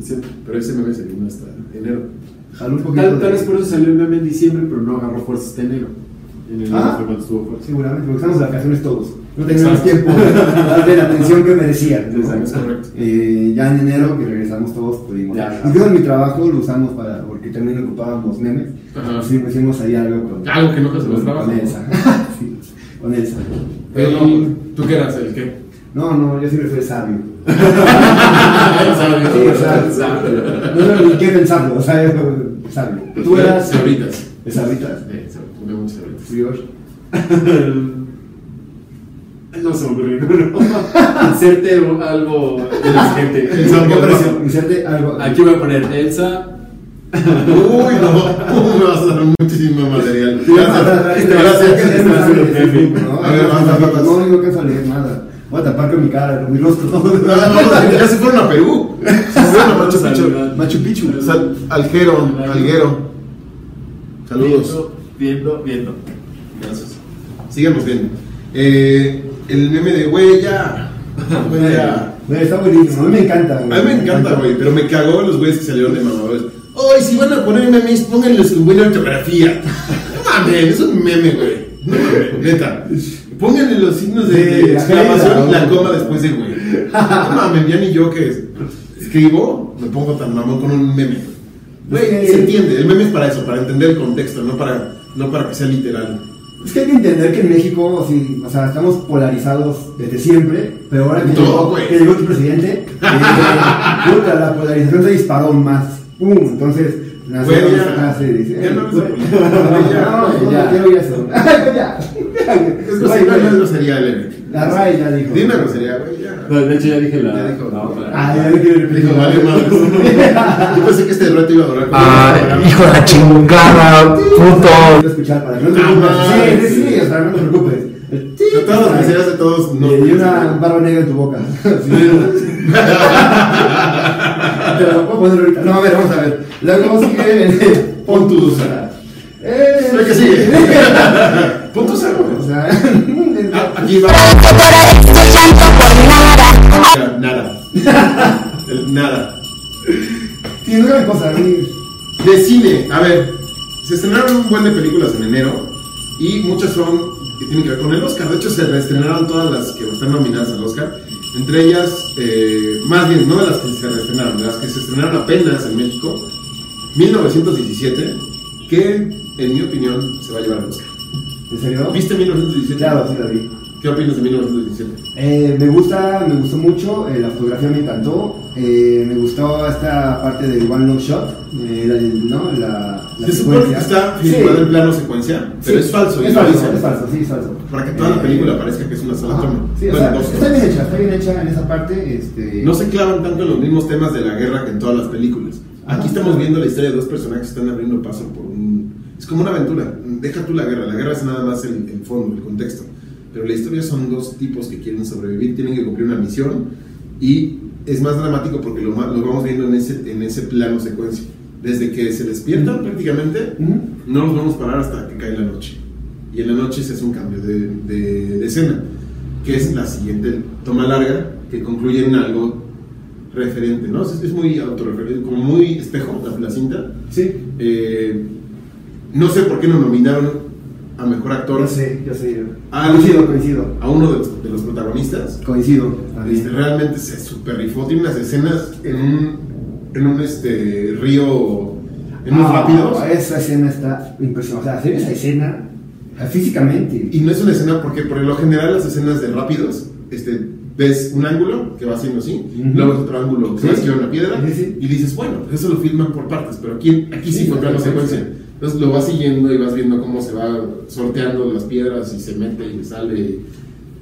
pero ese meme se vino hasta enero. Jaló un poquito. Tal, tal de- vez por eso salió el meme en diciembre, pero no agarró fuerza hasta enero. En enero Ah. fue cuando estuvo fuerte. Seguramente, porque estamos de vacaciones todos. No teníamos tiempo de darle la atención que merecían. ¿no? [LAUGHS] Exacto, es correcto. Eh, ya en enero, que regresamos todos, pudimos. Ya. Incluso en mi trabajo lo usamos para, porque también ocupábamos memes. Ajá. Sí, hicimos ahí algo con, Algo que nunca se nos con, Elsa. [LAUGHS] sí, con Elsa. Pero Pero no, ¿Tú qué eras? ¿El qué? no, no, yo siempre fui sabio. Sabio, Sí, o sea, sabio. no sé ni qué pensarlo, o sea, sabio. Tú eras Sabritas. sabritas. Eh, comía muchas sabritas. Brioche. [LAUGHS] No se me ocurrió ninguno. Inserte algo de la gente. [LAUGHS] Inserte algo. Aquí voy a poner Elsa. Uy, no, me vas a dar muchísimo material. Gracias. Gracias. Gracias. ¿no? A ver, digo que leer nada. Voy a tapar con mi cara, con mi rostro. [LAUGHS] Ya se fueron a Perú. Se fueron a Machu Picchu. Machu Picchu. O sea, Algero, Alguero. Saludos. Viendo, viendo. Gracias. Síganos viendo. Eh, el meme de güey ya. Güey ya. Güey, Está buenísimo, a mí me encanta. A mí me encanta, güey, pero me cagó los güeyes que salieron de mamadores. Ay, si van a poner memes, pónganle su buena ortografía. [LAUGHS] No mames, es un meme, güey. Neta. Pónganle los signos de, de exclamación y la coma después de güey. No mames, ya ni yo que escribo me pongo tan mamón con un meme. Güey, se entiende, el meme es para eso, para entender el contexto, no para, no para que sea literal. Es que hay que entender que en México, sí, o sea, estamos polarizados desde siempre, pero ahora que, llegó, que llegó tu presidente, eh, [LAUGHS] puta, la polarización se disparó más. ¡Pum! Entonces, nació ya. Ya eh, [LAUGHS] no, Ya, ya. ya. Grosería, [LAUGHS] no es güey, grosería, leve. La RAE ya dijo. Dime grosería, güey, ya. No, de hecho ya dije la. Ya dijo. No, Ah, ya repetir. Dijo, vale, madre. Yo pensé que este reto iba a durar Ah, hijo de la chingada, puto. Quiero escuchar para que no te Ah, preocupes. Sí, sí, sí, sí. o sea, no te preocupes. El De todas las groserías de todos, no. Y una barba negra en tu boca. [LAUGHS] Sí. Te la puedo poner ahorita. No, a ver, vamos a ver. Luego sigue. Pon tu dusa. Eh, que sigue. [LAUGHS] Pon tu saco. O sea, [LAUGHS] Ah, Aquí va. Nada. Nada. sí, no gran cosa. a mí- De cine, a ver, se estrenaron un buen de películas en enero y muchas son que tienen que ver con el Oscar. De hecho, se reestrenaron todas las que están nominadas al Oscar. Entre ellas, eh, más bien, no de las que se reestrenaron, de las que se estrenaron apenas en México, 1917, que en mi opinión se va a llevar al Oscar. ¿En serio? ¿Viste 1917? Claro, sí la vi. ¿Qué opinas de 1917? Eh, me gusta, me gustó mucho, eh, la fotografía me encantó, eh, me gustó esta parte del one long shot, eh, la- ¿no? La, la Se supone que está Sí. filmado en plano secuencia, pero Sí, es falso. Es falso, es falso, sí, es falso. Para que toda la Eh, película parezca que es una sola ajá. toma. Sí, o Bueno, sea, dos está bien hecha, está bien hecha en esa parte. Este... No se clavan tanto en los mismos temas de la guerra que en todas las películas. Aquí Ajá. estamos viendo la historia de dos personajes que están abriendo paso por. Es como una aventura. Deja tú la guerra. La guerra es nada más el, el fondo, el contexto. Pero la historia son dos tipos que quieren sobrevivir, tienen que cumplir una misión y es más dramático porque lo, lo vamos viendo en ese, en ese plano secuencia. Desde que se despiertan prácticamente, no nos vamos a parar hasta que cae la noche. Y en la noche se hace un cambio de, de- de escena, que es la siguiente toma larga, que concluye en algo referente, ¿no? Es, es muy autorreferente, como muy espejo la, la cinta. Sí. Eh, no sé por qué no nominaron a mejor actor Yo sé, yo sé. Ah, coincido, coincido. a uno de los, de los protagonistas. Coincido. Este, realmente se super rifó. Tiene unas escenas en un, en un este, río, en unos Ah, rápidos. Esa escena está impresionante. O sea, hacer esa escena eh, físicamente. Y no es una escena porque por lo general las escenas de rápidos, este, ves un ángulo que va haciendo así, Ujú. luego ves otro ángulo que Sí. va esquivando una piedra, Sí, sí. y dices, bueno, pues eso lo filman por partes, pero aquí, aquí sí, fue plano la secuencia. Entonces lo vas siguiendo y vas viendo cómo se va sorteando las piedras y se mete y sale.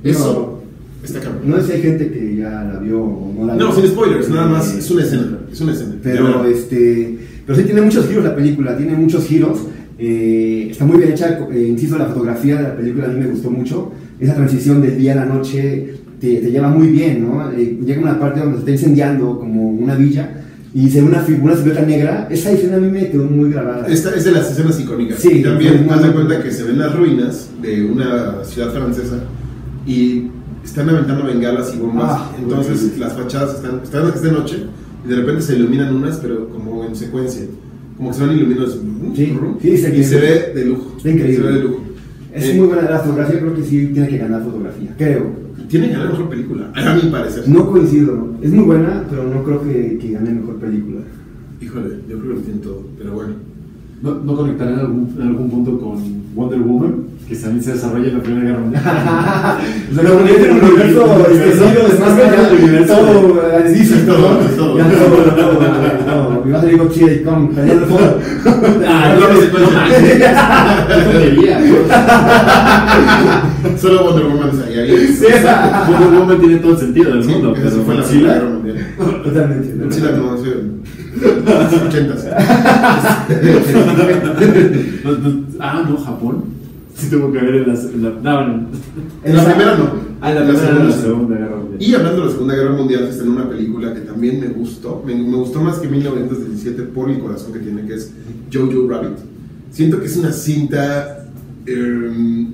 Eso está cabrón. No sé si hay gente que ya la vio o no la vio. No, sin spoilers, nada más, Eh, es una escena, es una escena. Pero este, pero sí tiene muchos giros la película, tiene muchos giros. eh, está muy bien hecha, eh, insisto, la fotografía de la película a mí me gustó mucho. Esa transición del día a la noche te, te lleva muy bien, ¿no? Eh, llega una parte donde se está incendiando como una villa y se ve una figura, silueta negra. Esa escena a mí me quedó muy grabada. Esta es de las escenas icónicas. Sí, y también haz de cuenta que se ven las ruinas de una ciudad francesa y están aventando bengalas y bombas. Ah, Entonces buenísimo. las fachadas están, están es de noche y de repente se iluminan unas, pero como en secuencia. Como que se van iluminando. Sí, sí, se y se ve- ve de lujo. Está increíble. Se ve de lujo. Es Eh, muy buena la fotografía, creo que sí tiene que ganar fotografía, creo. Tiene que ganar mejor película, a mi parecer. No coincido, es muy buena, pero no creo que, que gane mejor película. Híjole, yo creo que lo tiene todo, pero bueno. ¿No, no conectarán en algún, en algún punto con Wonder Woman? Que también se desarrolla en la Primera Guerra Mundial. [LAUGHS] Lo un universo extendido, es más [LAUGHS] universo. Todo, eh, Es todo, todo, Y va a salir Godzilla y Kong, peleando fondo. Ah, no, no, no. Solo Wonder Woman estaría bien. Sí. Wonder Woman tiene todo el sentido del mundo, eso pero fue la Godzilla- Guerra Mundial. Totalmente. Godzilla ochentas. No, no, ah, no, Japón. Sí tuvo que ver en la... en la- no, no. En la primera no. Ah, la la segunda la. Segunda Guerra Mundial. Y hablando de la Segunda Guerra Mundial, está en una película que también me gustó. Me, me gustó más que 1917 por el corazón que tiene, que es Jojo Rabbit. Siento que es una cinta. eh,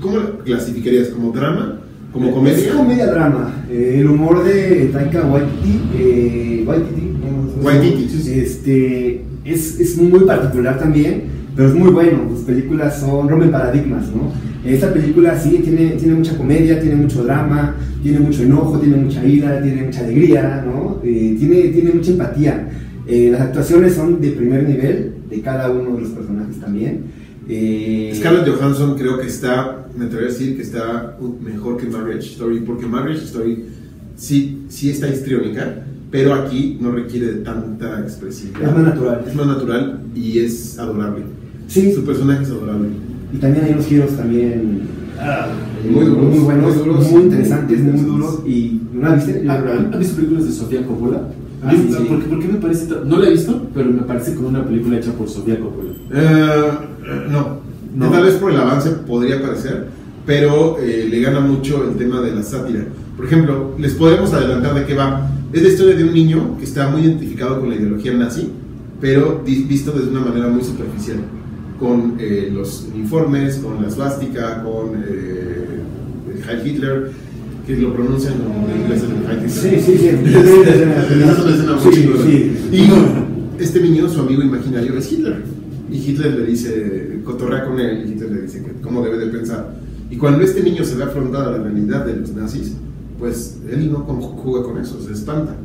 ¿Cómo la clasificarías? ¿Como drama? ¿Como comedia? Es comedia drama. Eh, el humor de Taika Waititi. Eh, Waititi. ¿cómo se llama? Waititi. Este, es, es muy particular también, pero es muy bueno. Sus películas son rompen paradigmas, ¿no? Esta película sí tiene, tiene mucha comedia, tiene mucho drama, tiene mucho enojo, tiene mucha ira, tiene mucha alegría, ¿no? Eh, tiene, tiene mucha empatía. Eh, las actuaciones son de primer nivel, de cada uno de los personajes también. Eh, Scarlett Johansson creo que está, me atrevería a decir que está mejor que Marriage Story, porque Marriage Story sí, sí está histriónica, pero aquí no requiere de tanta expresividad. Es más natural. Es más natural y es adorable. Sí. Su personaje es adorable. Y también hay unos giros también ah, Muy duros, muy buenos, muy muy, duros. interesantes, muy duros. ¿Y no la viste? Yo ¿Han la vi. han visto películas de Sofía Coppola? Ah, sí, sí. ¿Por, qué, por qué me parece No la he visto, pero me parece como una película hecha por Sofía Coppola. Eh, eh, no. No. tal vez por el avance podría parecer, pero eh, le gana mucho el tema de la sátira. Por ejemplo, les podemos adelantar de qué va. Es la historia de un niño que está muy identificado con la ideología nazi, pero visto desde una manera muy superficial, con eh, los uniformes, con la svástica, con eh, Hitler, que lo pronuncian como en inglés el Heil Hitler. Sí, sí, [LAUGHS] sí. Y este niño, su amigo imaginario es Hitler. Y Hitler le dice, cotorrea con él, y Hitler le dice que cómo debe de pensar. Y cuando este niño se ve afrontado a la realidad de los nazis, pues él no juega con eso, se espanta.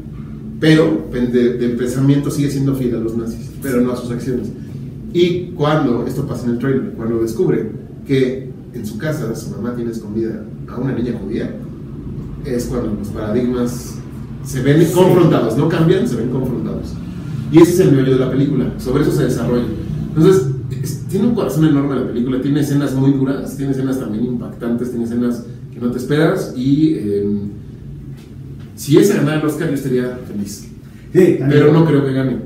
Pero de, de pensamiento sigue siendo fiel a los nazis, pero no a sus acciones. Y cuando, esto pasa en el trailer, cuando descubre que en su casa su mamá tiene escondida a una niña judía, es cuando los paradigmas se ven confrontados, no cambian, se ven confrontados. Y ese es el meollo de la película, sobre eso se desarrolla. Entonces, es- tiene un corazón enorme la película, tiene escenas muy duras, tiene escenas también impactantes, tiene escenas que no te esperas y eh, si ese ganara el Oscar yo estaría feliz. Sí. Pero no creo que gane.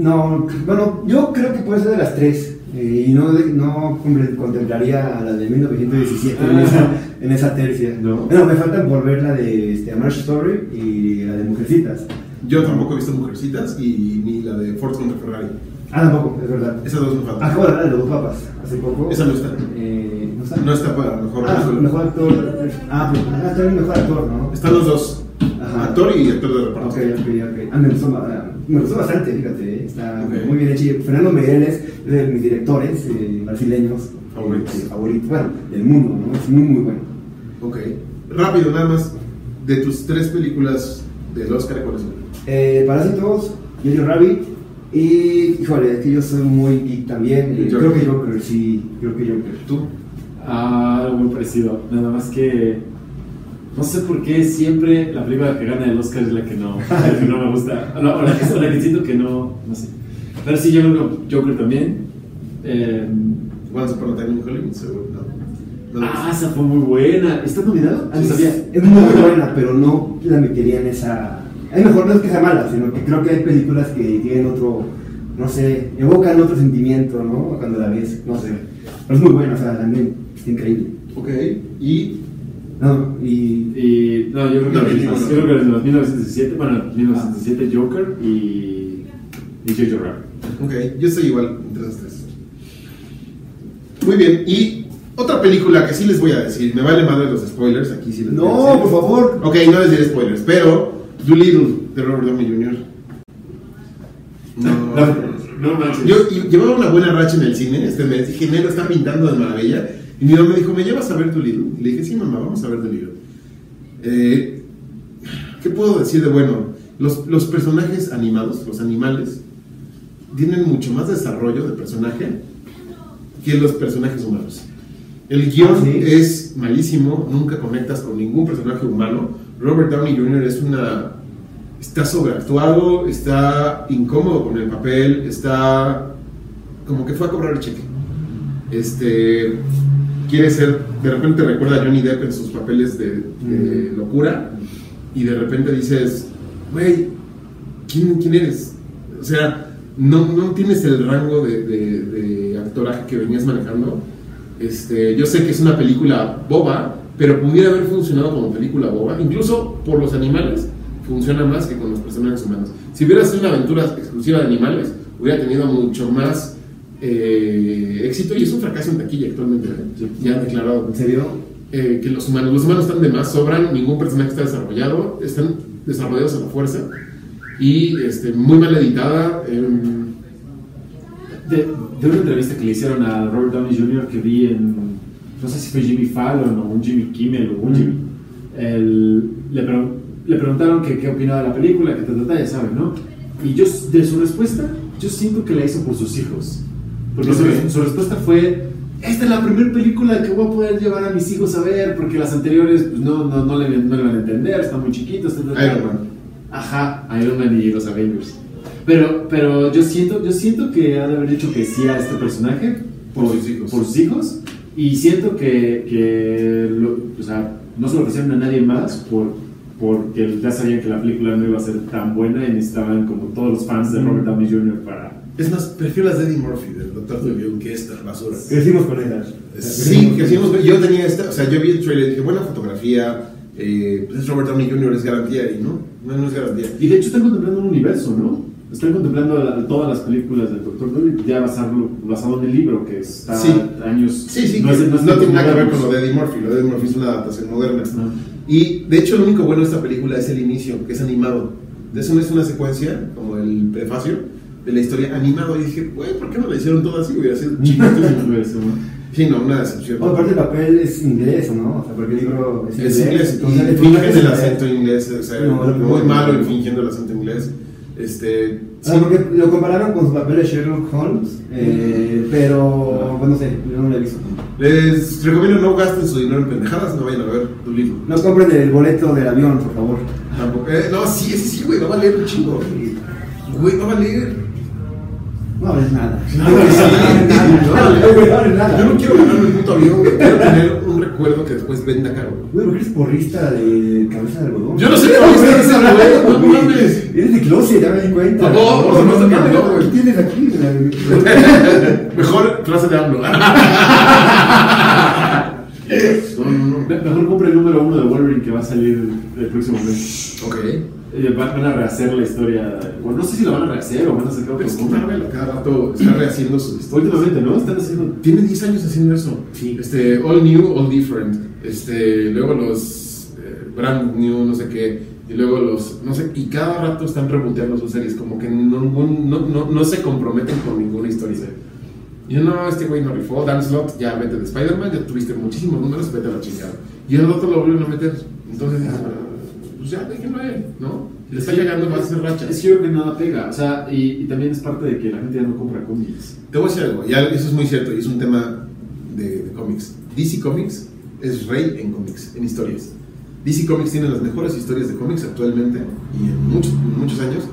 No, bueno, yo creo que puede ser de las tres. eh, y no, de- no contemplaría a la de 1917 en, Ah. esa, en esa tercia. No. Bueno, me faltan por ver la de este, A Marriage Story y la de Mujercitas. Yo tampoco he visto Mujercitas y ni la de Ford contra Ferrari. Ah, tampoco, es verdad. Esas dos me faltan. Acabo de hablar de los papas hace poco. Esa no está. Eh, ¿No está? No está para mejor Ah, mejor actor. Ah, pues, ah, está el mejor actor, ¿no? Están los dos, Ajá. actor y actor de reparto. Ok, ok, ok. Ah, me gustó ah, me gustó bastante, fíjate, ¿eh? está muy bien hecho. Fernando Meirelles es de mis directores eh, brasileños Favoritos. eh, favoritos, bueno, del mundo, ¿no? Es muy, muy bueno. Ok. Rápido, nada más. De tus tres películas del Oscar, ¿cuáles son? Eh, Parásitos, Jojo Rabbit y, híjole, es que yo soy muy geek también. eh, creo que Joker, sí, creo que Joker. ¿Tú? Ah, algo muy parecido. Nada más que. No sé por qué siempre la película que gana el Oscar es la que no, [LAUGHS] la que no me gusta. O la, o la que, o la que siento que no. No sé. Pero sí, yo creo que Joker también. Eh, Once Upon a Time in Hollywood, seguro. No. No, ah, esa fue muy buena. ¿Está nominada? Ah, Es, sabía. es muy buena, pero no la metería en esa. Es mejor no es que sea mala, sino que creo que hay películas que tienen otro, no sé, evocan otro sentimiento, ¿no? Cuando la ves, no sé. Pero es muy buena, o sea, también está increíble. Ok. Y. No, y. Y, no, yo creo que, No, las sí, mismas. bueno. yo creo que los 1917, bueno, 1917 Joker y, y Jojo Rabbit. Ok, yo estoy igual entre esas tres. Muy bien, y otra película que sí les voy a decir, me vale madre los spoilers, aquí sí les voy a No, decir. por favor. Ok, no les diré spoilers, pero Doolittle de Robert Downey Jr. No. No, no manches. Yo llevaba una buena racha en el cine este mes, dije, Nero está pintando de maravilla, y mi mamá me dijo, ¿me llevas a ver Doolittle? Y le dije, sí, mamá, vamos a ver Doolittle. Eh, ¿Qué puedo decir de bueno? Los, los personajes animados, los animales, tienen mucho más desarrollo de personaje que los personajes humanos. El guion Ah, ¿sí? es malísimo, nunca conectas con ningún personaje humano. Robert Downey Jr. es una. Está sobreactuado, está incómodo con el papel, está. como que fue a cobrar el cheque. Este. Quiere ser. De repente recuerda a Johnny Depp en sus papeles de, de locura, y de repente dices, güey, ¿quién, quién eres? O sea, no, no tienes el rango de, de- de actoraje que venías manejando. Este, yo sé que es una película boba, pero pudiera haber funcionado como película boba. Incluso por los animales, funciona más que con los personajes humanos. Si hubiera sido una aventura exclusiva de animales, hubiera tenido mucho más eh, éxito y es un fracaso en taquilla actualmente. Ya han declarado ¿En serio? eh, que los humanos, los humanos están de más, sobran, ningún personaje está desarrollado, están desarrollados a la fuerza y este, muy mal editada. em, De, de una entrevista que le hicieron a Robert Downey Jr. que vi en, no sé si fue Jimmy Fallon o un Jimmy Kimmel o un Mm. Jimmy, el- le, le preguntaron que qué opinaba de la película, que te trata, ya saben, ¿no? Y yo, de su respuesta, yo siento que la hizo por sus hijos. Porque su, Ok. su respuesta fue, esta es la primera película que voy a poder llevar a mis hijos a ver, porque las anteriores pues, no, no, no, le, no le van a entender, están muy chiquitos. ta". Iron Man. Ajá, Iron Man y los Avengers. Pero, pero yo siento, yo siento que ha de haber dicho que sí a este personaje Por sus hijos. por sus hijos. Y siento que, que lo- o sea, no se lo ofrecieron a nadie más por, porque ya sabían que la película no iba a ser tan buena y necesitaban como todos los fans de Robert Downey Jr. para... Es más, prefiero las de Eddie Murphy del Doctor Dolittle que esta basura. Crecimos con ellas. Sí, que hacíamos, yo tenía esta, o sea, yo vi el trailer y dije, buena fotografía, eh, pues es Robert Downey Jr., es garantía, y no, no, no es garantía. Y de hecho están contemplando un universo, ¿no? Están contemplando la- todas las películas del Doctor Dolittle ya basarlo, basado en el libro que está Sí. años... Sí, sí, no es- no, es tiempo tiene nada que ver con lo de Eddie Murphy, lo de Eddie Murphy es una adaptación moderna. Ajá. Y de hecho, lo único bueno de esta película es el inicio, que es animado. De eso no es una secuencia, como el prefacio de la historia animado. Y dije, güey, ¿por qué no la hicieron todo así? Hubiera sido chiquitísimo. Sí, no, una decepción. Oh, aparte el papel es inglés, ¿no? O sea, porque el libro es inglés. Es inglés, entonces fingen el acento inglés. o sea, No, no, muy no. malo el fingiendo el acento inglés. Este, Ah, porque lo compararon con su papel de Sherlock Holmes, eh, pero, pues no sé, yo no lo he visto. les recomiendo no gasten su dinero en pendejadas, no vayan a ver tu libro. No compren el boleto del avión, por favor. Tampoco. Eh, no, sí, sí, sí, güey, va a valer un chingo. Güey, va a valer. No vales nada. No vale nada. No vale Yo nada. no quiero ganar un puto avión, güey. Quiero tener un recuerdo que después venda caro. güey. Güey, ¿por qué eres porrista de cabeza de algodón? Yo no sé cómo güey, está ese güey, no mames. Eres de closet, ya me di cuenta. No, por supuesto que no. ¿Qué tienes aquí? Mejor clase de AMLO. No, no, no. Me- Mejor compre el número uno de Wolverine que va a salir el próximo mes. Ok. Eh, Van a rehacer la historia. Bueno, no sé si la van a rehacer o van a sacar Pero otro es que. Marvel cada rato está rehaciendo sus historias. Últimamente, ¿no? Están haciendo. Tiene 10 años haciendo eso. Sí. Este, all new, all different. Este, luego los eh, brand new, no sé qué. Y luego los, no sé, y cada rato están reboteando sus series, como que no, no, no, no se comprometen con ninguna historia. Y yo, no, este güey no rifó, Dan Slott, ya vete de Spider-Man, ya tuviste muchísimos números, vete a la chingada. Y el otro lo vuelven a meter. Entonces, ah, pues ya déjenlo a él, ¿no? Si le está llegando, a hacer racha. Es que yo creo que nada pega, o sea, y, y también es parte de que la gente ya no compra cómics. Te voy a decir algo, ya eso es muy cierto, y es un tema de, de cómics. DC Comics es rey en cómics, en historias. DC Comics tiene las mejores historias de cómics actualmente y en muchos, en muchos años,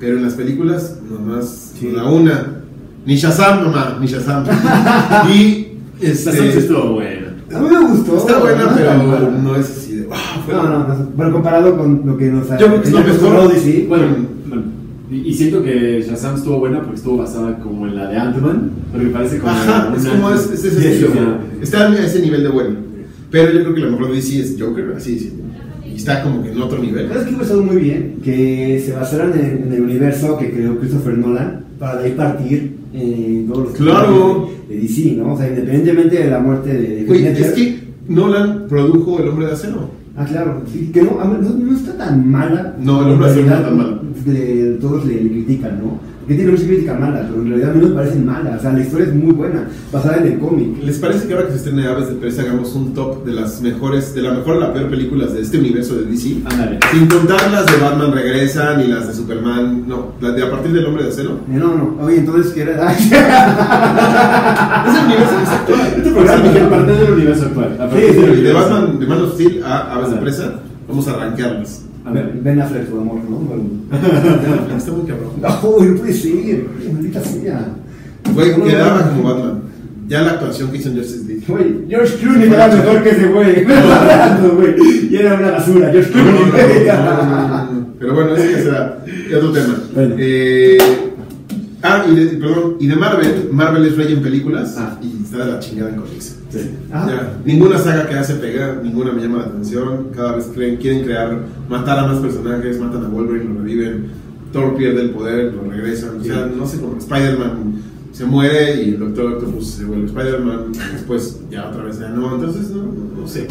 pero en las películas nomás Sí. la una. Ni Shazam, mamá, ni Shazam. [LAUGHS] y este, Esta sí estuvo buena. A mí me gustó. está buena, pero [LAUGHS] no es así de. "Wow, fue No, no, no, pero comparado con lo que nos ha Yo creo que es lo mejor. DC, Bueno, bueno, y, y siento que Shazam estuvo buena porque estuvo basada como en la de Ant-Man, porque parece como. Ajá, es una- como es, es ese Sí, estilo. sí. Está a ese nivel de bueno. Pero yo creo que la mejor de DC es Joker, así sí. Y está como que en otro nivel. ¿Sabes qué hubiera estado muy bien? Que se basaran en, en el universo que creó Christopher Nolan para de ahí partir en todos los Claro. de, de DC, ¿no? O sea, independientemente de la muerte de, de Ledger. es que Nolan produjo El Hombre de Acero. Ah, claro, sí, que no, no, no está tan mala. No, el hombre azul no realidad, está tan mala. de- todos le, le critican, ¿no? Porque tiene mucha crítica mala, pero en realidad a mí me parecen malas. O sea, la historia es muy buena, basada en el cómic. ¿Les parece que ahora que se estrene Aves de Presa hagamos un top de las mejores, de la mejor y la peor películas de este universo de DC? Ándale. Sin contar las de Batman Regresa ni las de Superman, no, las de a partir del Hombre de Acero. Eh, no, no, oye, entonces, ¿qué era? [LAUGHS] Es el universo actual. Este programa es a partir del universo actual. A partir Sí, del De universo. Batman, de Man of Steel a Aves de. Presa, vamos a arranquearlas. A ver. Ben Affleck, su amor, ¿no? [LAUGHS] Está muy cabrón. [LAUGHS] No, no puede ser, maldita sea. Güey, quedaba como Batman. Ya la actuación que hizo en Justice League. Güey, George Clooney era mejor que ese güey. [LAUGHS] Güey. Y era una basura, George Clooney. Pero bueno, ese ya será otro tema. Bueno. Eh, ah, y de, perdón, y de Marvel, Marvel es rey en películas Ah. y está de la chingada en cómics. Sí. Ah. Ya, ninguna saga que hace pegar, ninguna me llama la atención. Cada vez creen, quieren crear, matar a más personajes, matan a Wolverine, lo reviven. Thor pierde el poder, lo regresan. O sea, no sé cómo. Spider-Man se muere y el Doctor Octopus se vuelve Spider-Man. Después ya otra vez ya no. Entonces, no, no, no sé.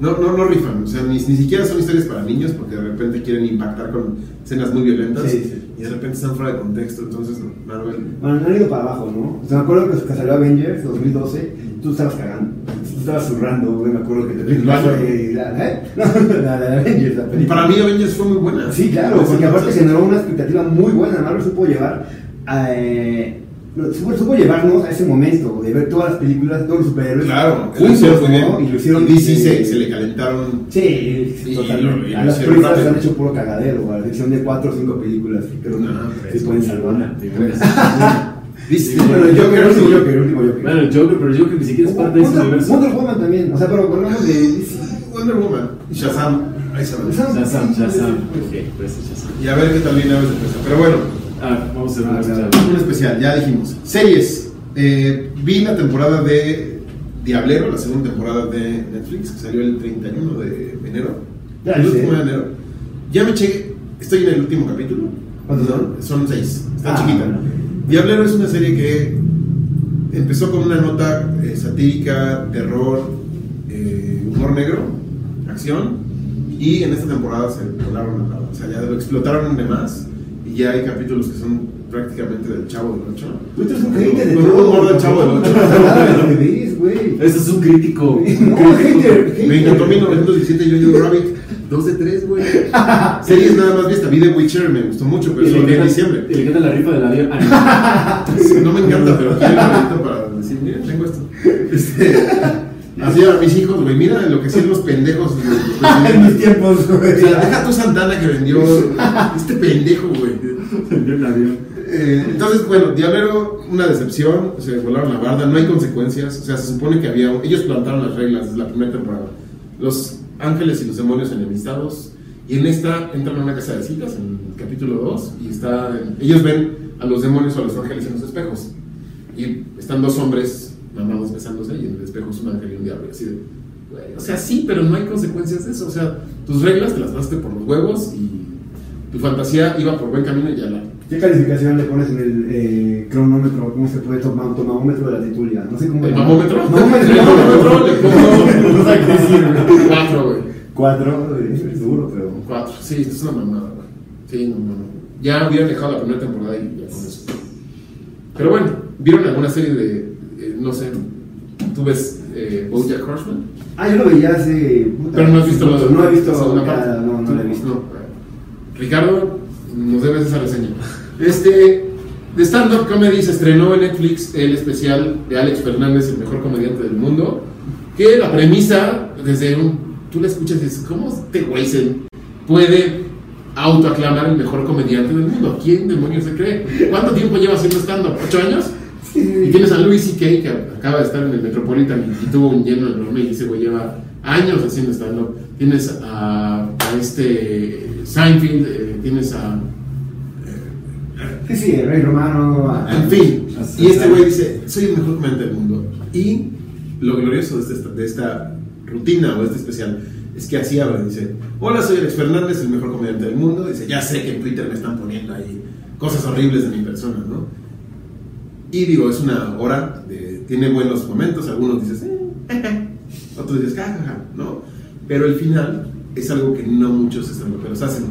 No, no, no rifan. O sea, ni, ni siquiera son historias para niños porque de repente quieren impactar con escenas muy violentas. Sí, sí. Y de repente están fuera de contexto. Entonces, Marvel. Bueno, no han ido para abajo, ¿no? O sea, me acuerdo que que salió Avengers 2012, tú estabas cagando, tú estabas zurrando, güey, me acuerdo que te baño. la, ¿eh? [LAUGHS] La, Avengers, la película. Para mí, Avengers fue muy buena. Sí, claro, porque aparte generó una expectativa muy buena. Marvel supo llevar, eh, supo, supo llevarnos a ese momento de ver todas las películas, todos los superhéroes Claro, juntos, muy ¿no? bien. Y lo hicieron. DC se, se le calentaron. Sí, Y totalmente. lo- y a las prisas se han hecho puro cagadero, a la excepción de cuatro o cinco películas que creo que No, se pueden salvar. DC. [LAUGHS] Sí, pero el Joker, el último Joker, último Joker. Bueno, el Joker, pero el Joker ni siquiera es parte de ese Wonder, universo. Wonder Woman también, o sea, pero hablamos de. Wonder Woman. Y Shazam. Ahí se va. Shazam, Shazam. Ok, pues Shazam. Y a ver qué viene Aves de. Pero bueno, Vamos a hacer una Ah, especial. un especial, ya dijimos. Series. Eh, vi la temporada de Diablero, la segunda temporada de Netflix, que salió el 31 de enero. Ya, el último de enero. Ya me eché, estoy en el último capítulo. ¿Cuántos son? Son seis, está Ah, chiquita. Diablero es una serie que empezó con una nota eh, satírica, terror, eh, humor negro, acción, y en esta temporada se volaron la O sea, ya lo explotaron de más, y ya hay capítulos que son prácticamente del Chavo del Ocho. Tú eres un hater de todo. humor del Chavo del Ocho. [LAUGHS] Lo que ves, güey. Este es un crítico. No, hater, Me encantó hater. 1917 Yo-Yo Rabbit, 2 de 3, güey. [LAUGHS] Series nada más vista, vi The Witcher, me gustó mucho, pero Y eso lo le vi en diciembre. y le encanta la rifa del avión. [LAUGHS] No me encanta, pero quiero ahorita para decir, mira, tengo esto. Este, así a mis hijos, güey, mira lo que hacían los pendejos. güey, los [LAUGHS] En mis tiempos, O sea, deja tu Santana que vendió [LAUGHS] este pendejo, güey. no. Envió un avión. Eh, entonces, bueno, Diablero, una decepción, se volaron la barda, no hay consecuencias, o sea, se supone que había, ellos plantaron las reglas desde la primera temporada. Los ángeles y los demonios enemistados, y en esta entran a una casa de citas, en el capítulo 2, y está, ellos ven a los demonios o a los ángeles en los espejos, y están dos hombres mamados besándose, y en el espejo es un ángel y un diablo, y así de, güey, o sea, sí, pero no hay consecuencias de eso, o sea, tus reglas te las daste por los huevos, y tu fantasía iba por buen camino y ya la ¿Qué calificación le pones en el eh, cronómetro? ¿Cómo se puede tomar? Tomamómetro de la titulia. No sé cómo. ¿El mamómetro? Mamómetro. El mamómetro le pongo No sé qué decir, güey. cuatro, güey. Cuatro, es duro, pero. Cuatro, sí, es una mamada, güey. Sí, no, no, no. Ya hubieran dejado la primera temporada y ya con eso. Pero bueno, ¿vieron alguna serie de, eh, no sé, tú ves eh, Bojack Horseman? Ah, yo lo veía hace. puta, Pero no has visto la No he visto. segunda cada- parte. No, no la he visto. No. Ricardo, nos debes esa reseña. [LAUGHS] Este, de stand-up comedy se estrenó en Netflix el especial de Alex Fernández, el mejor comediante del mundo. Que la premisa, desde un. Tú la escuchas y dices, ¿cómo este güey se puede autoaclamar el mejor comediante del mundo? ¿Quién demonios se cree? ¿Cuánto tiempo lleva haciendo stand-up? ¿Ocho años? Y tienes a Louis C.K. que acaba de estar en el Metropolitan y, tuvo un lleno enorme y ese güey lleva años haciendo stand-up. Tienes a, a este Seinfeld, eh, tienes a... Sí, sí, el Rey Romano. En fin, y este güey dice, soy el mejor comediante del mundo. Y lo glorioso de esta, de esta rutina o de este especial es que así habla, dice, hola, soy Alex Fernández, el mejor comediante del mundo. Dice, ya sé que en Twitter me están poniendo ahí cosas horribles de mi persona, ¿no? Y digo, es una hora, de- tiene buenos momentos, algunos dices, eh, [LAUGHS] otros dices, jajaja, ¿no? Pero el final es algo que no muchos estandoperos hacen,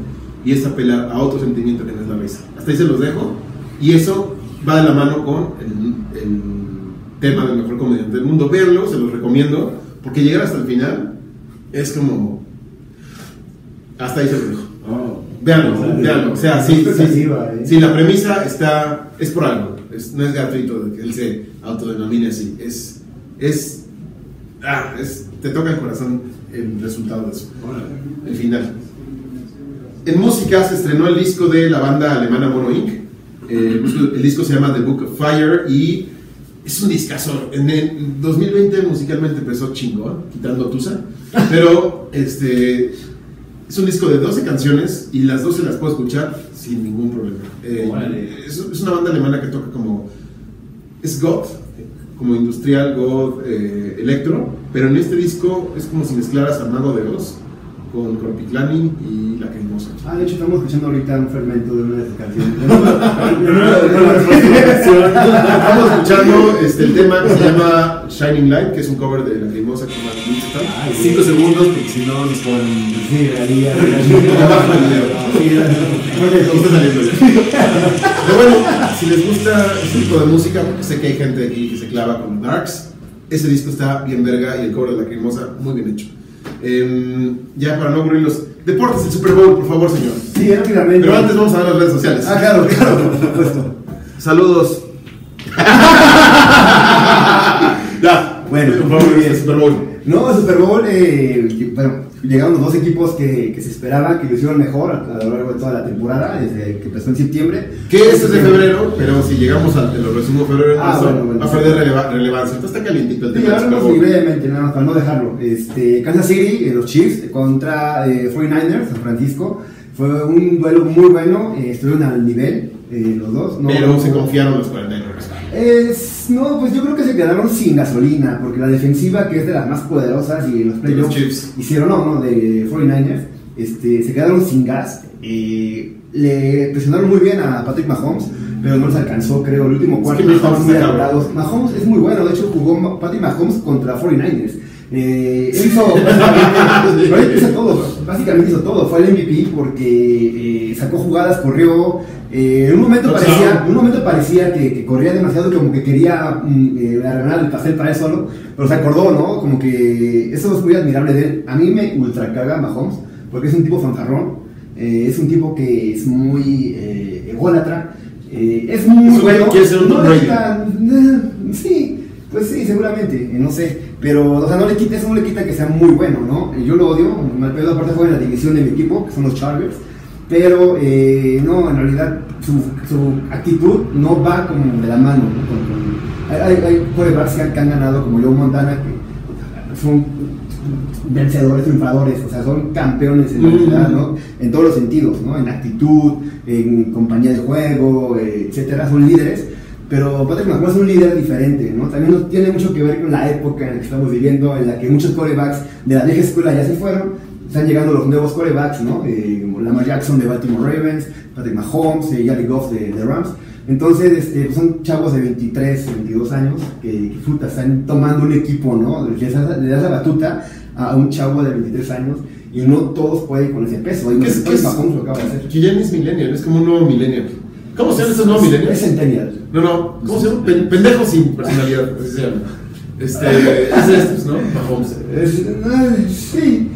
y es apelar a otro sentimiento que no es la risa. Hasta ahí se los dejo, y eso va de la mano con el, el tema del mejor comediante del mundo. Véanlo, se los recomiendo, porque llegar hasta el final es como... Hasta ahí se los dejo. Oh. Veanlo, veanlo. O sea, sí, sí, sí, ¿eh? sí, la premisa está, es por algo. Es- no es gratuito que él se autodenomine así. Es, es, ah, es, te toca el corazón el resultado de eso. El final. En música se estrenó el disco de la banda alemana Mono Inc. Eh, el, disco, se llama The Book of Fire y es un discazo. En el 2020 musicalmente empezó chingón, quitando Tusa. Pero este es un disco de 12 canciones y las 12 las puedo escuchar sin ningún problema. Eh, es una banda alemana que toca como. Es goth, como industrial, goth, eh, electro, pero en este disco es como si mezclaras a Mago de Oz con Corpiclani y La Cremosa. Ah, de hecho, estamos escuchando ahorita un fragmento [LAUGHS] de una de sus canciones. Estamos escuchando este, el tema que se llama Shining Light, que es un cover de La Cremosa Matt Winston. Ay, cinco segundos, porque si no nos ponen. Sí, realía, Abajo el video. ¿Cómo está saliendo ya? Pero bueno, si les gusta este tipo de música, porque sé que hay gente aquí que se clava con Darks, ese disco está bien verga y el cover de la cremosa muy bien hecho. Em, ya para no aburrirlos, deportes el Super Bowl, por favor, señor. Sí, rápidamente. Pero antes vamos a ver las redes sociales. Ah, claro, claro, por supuesto. Saludos. [LAUGHS] [LAUGHS] ya, Bueno, por favor, Super Bowl. No, Super Bowl, eh, bueno, llegaron los dos equipos que, que se esperaba que lo hicieron mejor a, a lo largo de toda la temporada, desde que empezó en septiembre. Que este es de febrero, pero si llegamos al, lo resumo febrero Ah, marzo, bueno, bueno. va a perder releva- relevancia. Entonces está calientito el Sí, tema Bowl. brevemente, nada más para no dejarlo. Este, Kansas City, eh, los Chiefs, contra eh, 49ers, San Francisco. Fue un duelo muy bueno, eh, estuvieron al nivel eh, los dos. No, Pero se confiaron los 49ers. Es- no, pues yo creo que se quedaron sin gasolina, porque la defensiva, que es de las más poderosas y los playoffs hicieron, no, no, de 49ers, este, se quedaron sin gas. eh, le presionaron muy bien a Patrick Mahomes, pero no les alcanzó, creo, el último cuarto. que Mahomes estaban muy. Mahomes es muy bueno, de hecho jugó Patrick Mahomes contra 49ers. Eh, él hizo básicamente, [LAUGHS] hizo todo, básicamente hizo todo, fue el MVP porque eh, sacó jugadas, corrió, eh, en un momento parecía, un momento parecía que, que corría demasiado, como que quería mm, eh, arreglar el pastel para él solo, pero se acordó, ¿no? Como que eso es muy admirable de él. A mí me ultra caga Mahomes, porque es un tipo fanfarrón, es un tipo que es muy ególatra, es muy bueno. quiere ser un no sí, pues sí, seguramente, no sé. Pero, o sea, no le quita, eso no le quita que sea muy bueno, ¿no? Eh, Yo lo odio, mal pedo, aparte juega en la división de mi equipo, que son los Chargers. Pero, eh, no, en realidad, su, su actitud no va como de la mano, ¿no? Con- con- hay, hay, quarterbacks que han, que han ganado, como Joe Montana, que son vencedores, triunfadores, o sea, son campeones en la realidad, ¿no? En todos los sentidos, ¿no? En actitud, en compañía de juego, eh, etcétera, son líderes. Pero Patrick Mahomes es un líder diferente, ¿no? También no- tiene mucho que ver con la época en la que estamos viviendo, en la que muchos corebacks de la vieja escuela ya se fueron, están llegando los nuevos corebacks, ¿no? Eh, Lamar Jackson de Baltimore Ravens, Patrick Mahomes, eh, Jared Goff de, de Rams. Entonces, este, pues son chavos de 23, 22 años que, que puta, están tomando un equipo, ¿no? Le das, la batuta a un chavo de 23 años Y no todos pueden con ese peso. Y ¿Qué es, qué es? Mahomes lo acaba de hacer. Que ya ni es millennial, es como un nuevo millennial. ¿Cómo se llaman esos nuevos Es millennials? centennial. No, no, ¿cómo se llama? Pen- pendejos sin personalidad, así se llama. Este, es estos, ¿no? Mahomes. Es- eh, sí.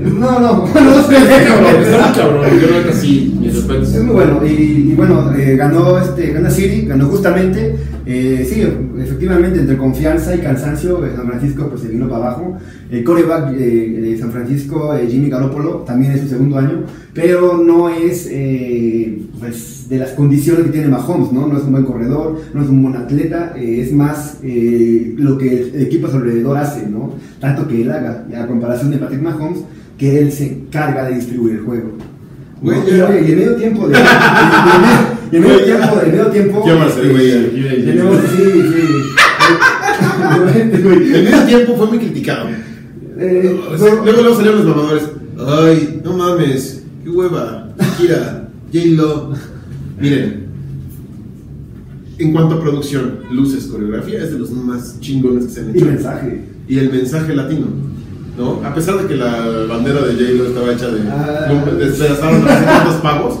No, no, no sé. Está muy cabrón, yo creo que sí, mis respetos. Es muy bueno, y, y bueno, eh, ganó, este, gana City, ganó justamente, eh, sí, efectivamente, entre confianza y cansancio, eh, San Francisco pues se vino para abajo. El coreback eh, de San Francisco, eh, Jimmy Garoppolo, también es su segundo año, pero no es pues, de las condiciones que tiene Mahomes, ¿no? No es un buen corredor, no es un buen atleta, es más lo que el equipo a su alrededor hace, ¿no? Tanto que él haga, a comparación de Patrick Mahomes, que él se encarga de distribuir el juego. Güey, ¿no? ya- y, medio tiempo de. Y en medio tiempo, en medio tiempo. Güey, este, tenemos- sí, sí. Güey, El medio tiempo fue muy criticado. eh, luego, luego salieron los mamadores. Ay, no mames, qué hueva. Shakira, J-Lo. Miren, en cuanto a producción, luces, coreografía, es de los más chingones que se han y hecho. mensaje. Y el mensaje latino. ¿no? A pesar de que la bandera de J-Lo estaba hecha de. Ah. tantos pavos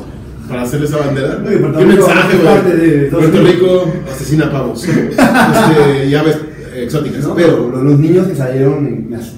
para hacer esa bandera. Oye, ¿Qué mensaje, güey? Puerto. Rico asesina pavos. Este, y aves exóticas. ¿no? Pero. Los, niños que salieron en las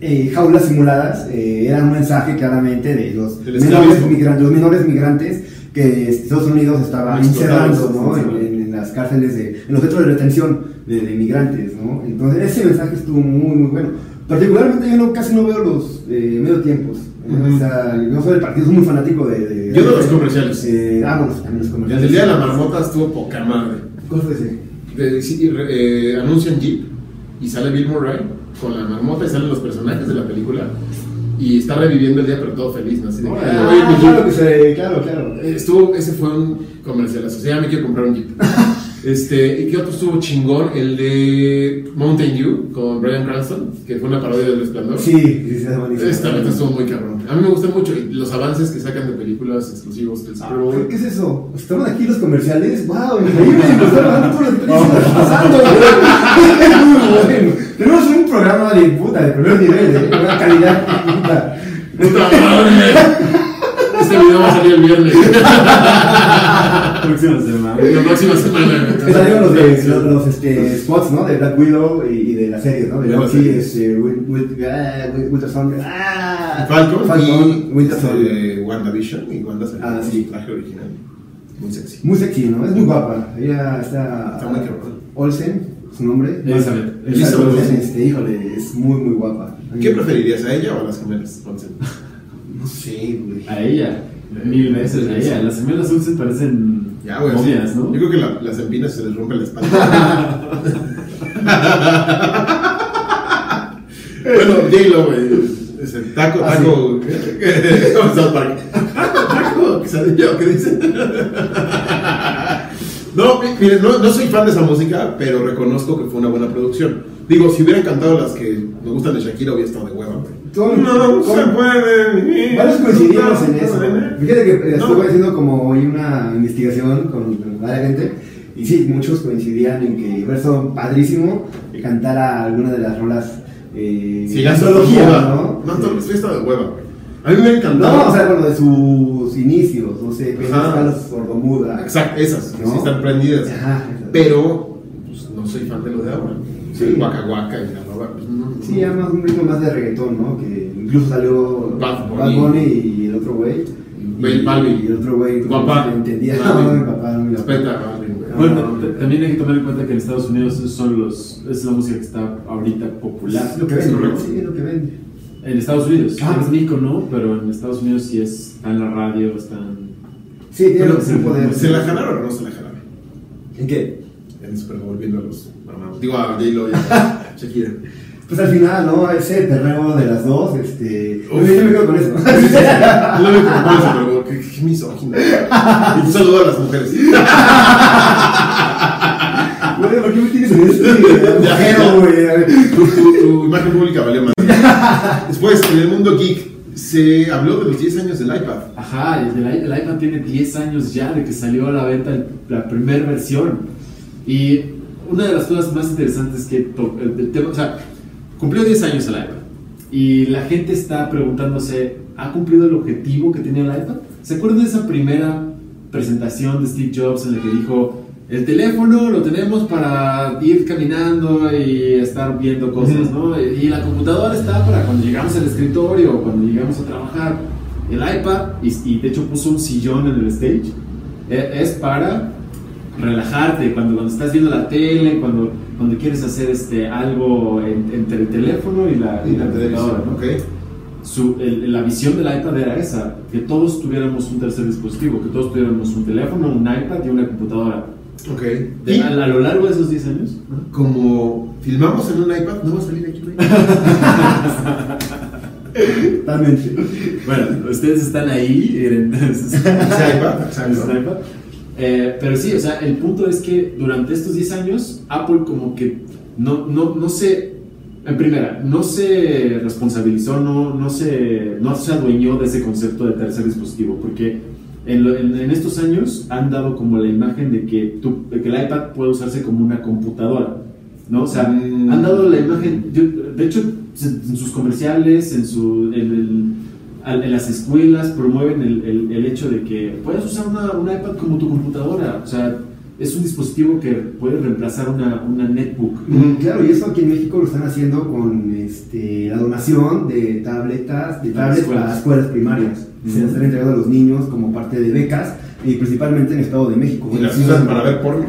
eh, jaulas simuladas eh, eran un mensaje claramente de los menores, migrantes, los menores migrantes que Estados Unidos estaba encerrando ¿no? en, en- en las cárceles, de, en los centros de retención de, de migrantes. ¿no? Entonces ese mensaje estuvo muy, muy bueno. Particularmente yo no, casi no veo los eh, medio tiempos. ¿no? Ujú. O sea, yo soy del partido, soy muy fanático de... de- Yo de los comerciales. Eh, ah, bueno, también los El comerciales. del día de la marmota estuvo poca madre. ¿Cuál fue ese? De- sí, eh, anuncian Jeep y sale Bill Murray con la marmota y salen los personajes de la película y está reviviendo el día pero todo feliz, ¿no? Así de Ah, claro que se, claro, claro. Eh, Estuvo, ese fue un comercial, o sea, ya me quiero comprar un Jeep. [LAUGHS] Este, ¿y qué otro estuvo chingón? El de Mountain Dew con Brian Cranston, que fue una parodia del Resplandor. Sí, sí, sí. Esta neta estuvo muy cabrón. A mí me gustan mucho los avances que sacan de películas exclusivos del Super Bowl. Ah, ¿Qué es eso? ¿Estaban aquí los comerciales? ¡Wow! Increíble, nos están está pasando. Es muy bueno. Tenemos un programa de puta, de primer nivel, de una calidad puta. ¡Puta madre! Este video va a salir el viernes. [LAUGHS] Próxima semana. La próxima semana. Salieron los, de, los, los, este, spots, ¿no? De Black Widow y, y de la serie, ¿no? De Loki, este, ah, Win- Winter Soldier. ¡Ah! Falcon, Falcon, y Winter Soldier. este, WandaVision y Wanda Ah, sí. traje original. Muy sexy. Muy sexy, ¿no? Es muy guapa. Ella está. Está muy. Olsen, su nombre. Elizabeth. Elizabeth este, híjole, es muy, muy guapa. ¿Qué preferirías, a ella o a las gemelas? No sé, güey. A ella. Mil veces a ella. Las gemelas Olsen parecen Ya, güey. sí. momias, ¿no? Yo creo que la- las empinas se les rompe la espalda. [LAUGHS] bueno, J-Lo, güey. Es el taco, Ah, taco. Como South Park. Taco, ¿Qué dice? No, mi- miren, no, no soy fan de esa música, pero reconozco que fue una buena producción. Digo, si hubieran cantado las que me gustan de Shakira, hubiera estado de hueva, güey. Todo- No todo- se puede vivir. Varios coincidimos en No eso. Fíjate que No. estuve haciendo como hoy una investigación con, varias gente y sí, muchos coincidían en que verso padrísimo cantara alguna de las rolas eh, Sí, la antología, hueva. ¿no? No, todo esto de hueva, güey. A mí me ha encantado. No, o sea, bueno, de sus inicios, no sé, los sordomuda. Exacto, esas, ¿No? sí están prendidas. Ajá. Pero pues, no soy fan de lo de ahora. Sí. El Waka Waka y la roba. Pues, no, Sí, ya más un ritmo más de reggaetón, ¿no? Que incluso salió Bad Bunny. y el otro güey. Y- Balvin. Y el otro güey. Guapa. no Entendía. Balvin. No, mi papá, no, papá. Respeta, Balvin, güey. Bueno, también hay que tomar en cuenta que en Estados Unidos son los, es la música que está ahorita popular. Es lo que Es vende, correcto. sí, es lo que vende. En Estados Unidos, Ah. es Nico, ¿no? Pero en Estados Unidos sí es, está en la radio, está en... Sí, tiene un poder. ¿Se la jalaron o no se la jalaron? ¿En qué? En el Super Bowl viendo a los. Digo a J-Lo y a [LAUGHS] Shakira. Pues al final, ¿no? Ese terreno de las dos, este. Uf. Yo me quedo con eso. Es lo único que puedo Super Bowl. Qué, qué misógino. Y un saludo a las mujeres. [LAUGHS] Güey, ¿por qué me tienes en este agujero, [LAUGHS] güey? A ver. Tu, tu- tu imagen pública valió más. Después, en el mundo geek, se habló de los 10 años del iPad. Ajá, el, el, el iPad tiene 10 años ya de que salió a la venta el- la primera versión. Y una de las cosas más interesantes que... el- el tema- o sea, cumplió 10 años el iPad. y la gente está preguntándose, ¿ha cumplido el objetivo que tenía el iPad? ¿Se acuerdan de esa primera presentación de Steve Jobs en la que dijo, el teléfono lo tenemos para ir caminando y estar viendo cosas, ¿no? Y la computadora está para cuando llegamos al escritorio o cuando llegamos a trabajar. El iPad, y, y de hecho puso un sillón en el stage, e- es para relajarte, cuando, cuando estás viendo la tele, cuando, cuando quieres hacer este, algo en- entre el teléfono y la, y la computadora, ¿no? Ok. Su- el- la visión del iPad era esa, que todos tuviéramos un tercer dispositivo, que todos tuviéramos un teléfono, un iPad y una computadora. Ok. De- Y a, a lo largo de esos 10 años, como filmamos en un iPad, no va a salir aquí un [LAUGHS] iPad. Totalmente. bueno, ustedes están ahí, en [LAUGHS] en exacto. ese iPad. Eh, pero sí, o sea, el punto es que durante estos 10 años, Apple como que no, no, no se, en primera, no se responsabilizó, no, no, se, no se adueñó de ese concepto de tercer dispositivo, porque en, estos años han dado como la imagen de que, tu- que el iPad puede usarse como una computadora, ¿no? O sea, han dado la imagen, de hecho, en sus comerciales, en, su, en, el- en las escuelas promueven el, el- el hecho de que puedes usar una, un iPad como tu computadora, o sea, es un dispositivo que puede reemplazar una, una netbook. Mm, Claro, y eso aquí en México lo están haciendo con este, la donación de tabletas, de Para tablets escuelas. para escuelas primarias. Se Ujú. las están entregando a los niños como parte de becas, y principalmente en el Estado de México. Y las usan para ver porno.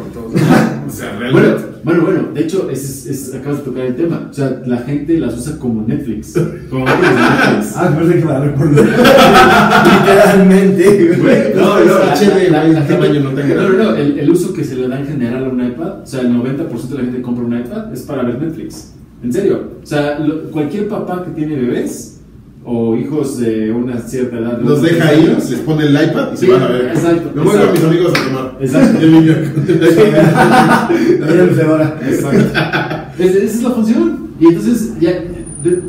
O sea, Bueno, realmente. bueno, bueno, de hecho, es, es- acabas de tocar el tema. O sea, la gente las usa como Netflix. Como [LAUGHS] Netflix. Ah, me parece que para ver por [LAUGHS] Literalmente. Güey, No, no, la- HD, la- güey, la el gente- tamaño no No, no, no, el, el uso que se le da en general a un iPad, o sea, el 90% de la gente que compra un iPad es para ver Netflix. En serio. O sea, lo- cualquier papá que tiene bebés o hijos de una cierta edad. Los deja 10 ahí, años, les pone el iPad y se Sí, van a ver. exacto, Me voy con mis amigos a tomar. Exacto. Y el niño con el iPad. Mira, mecedora. Exacto. Es- esa es la función. Y entonces ya de-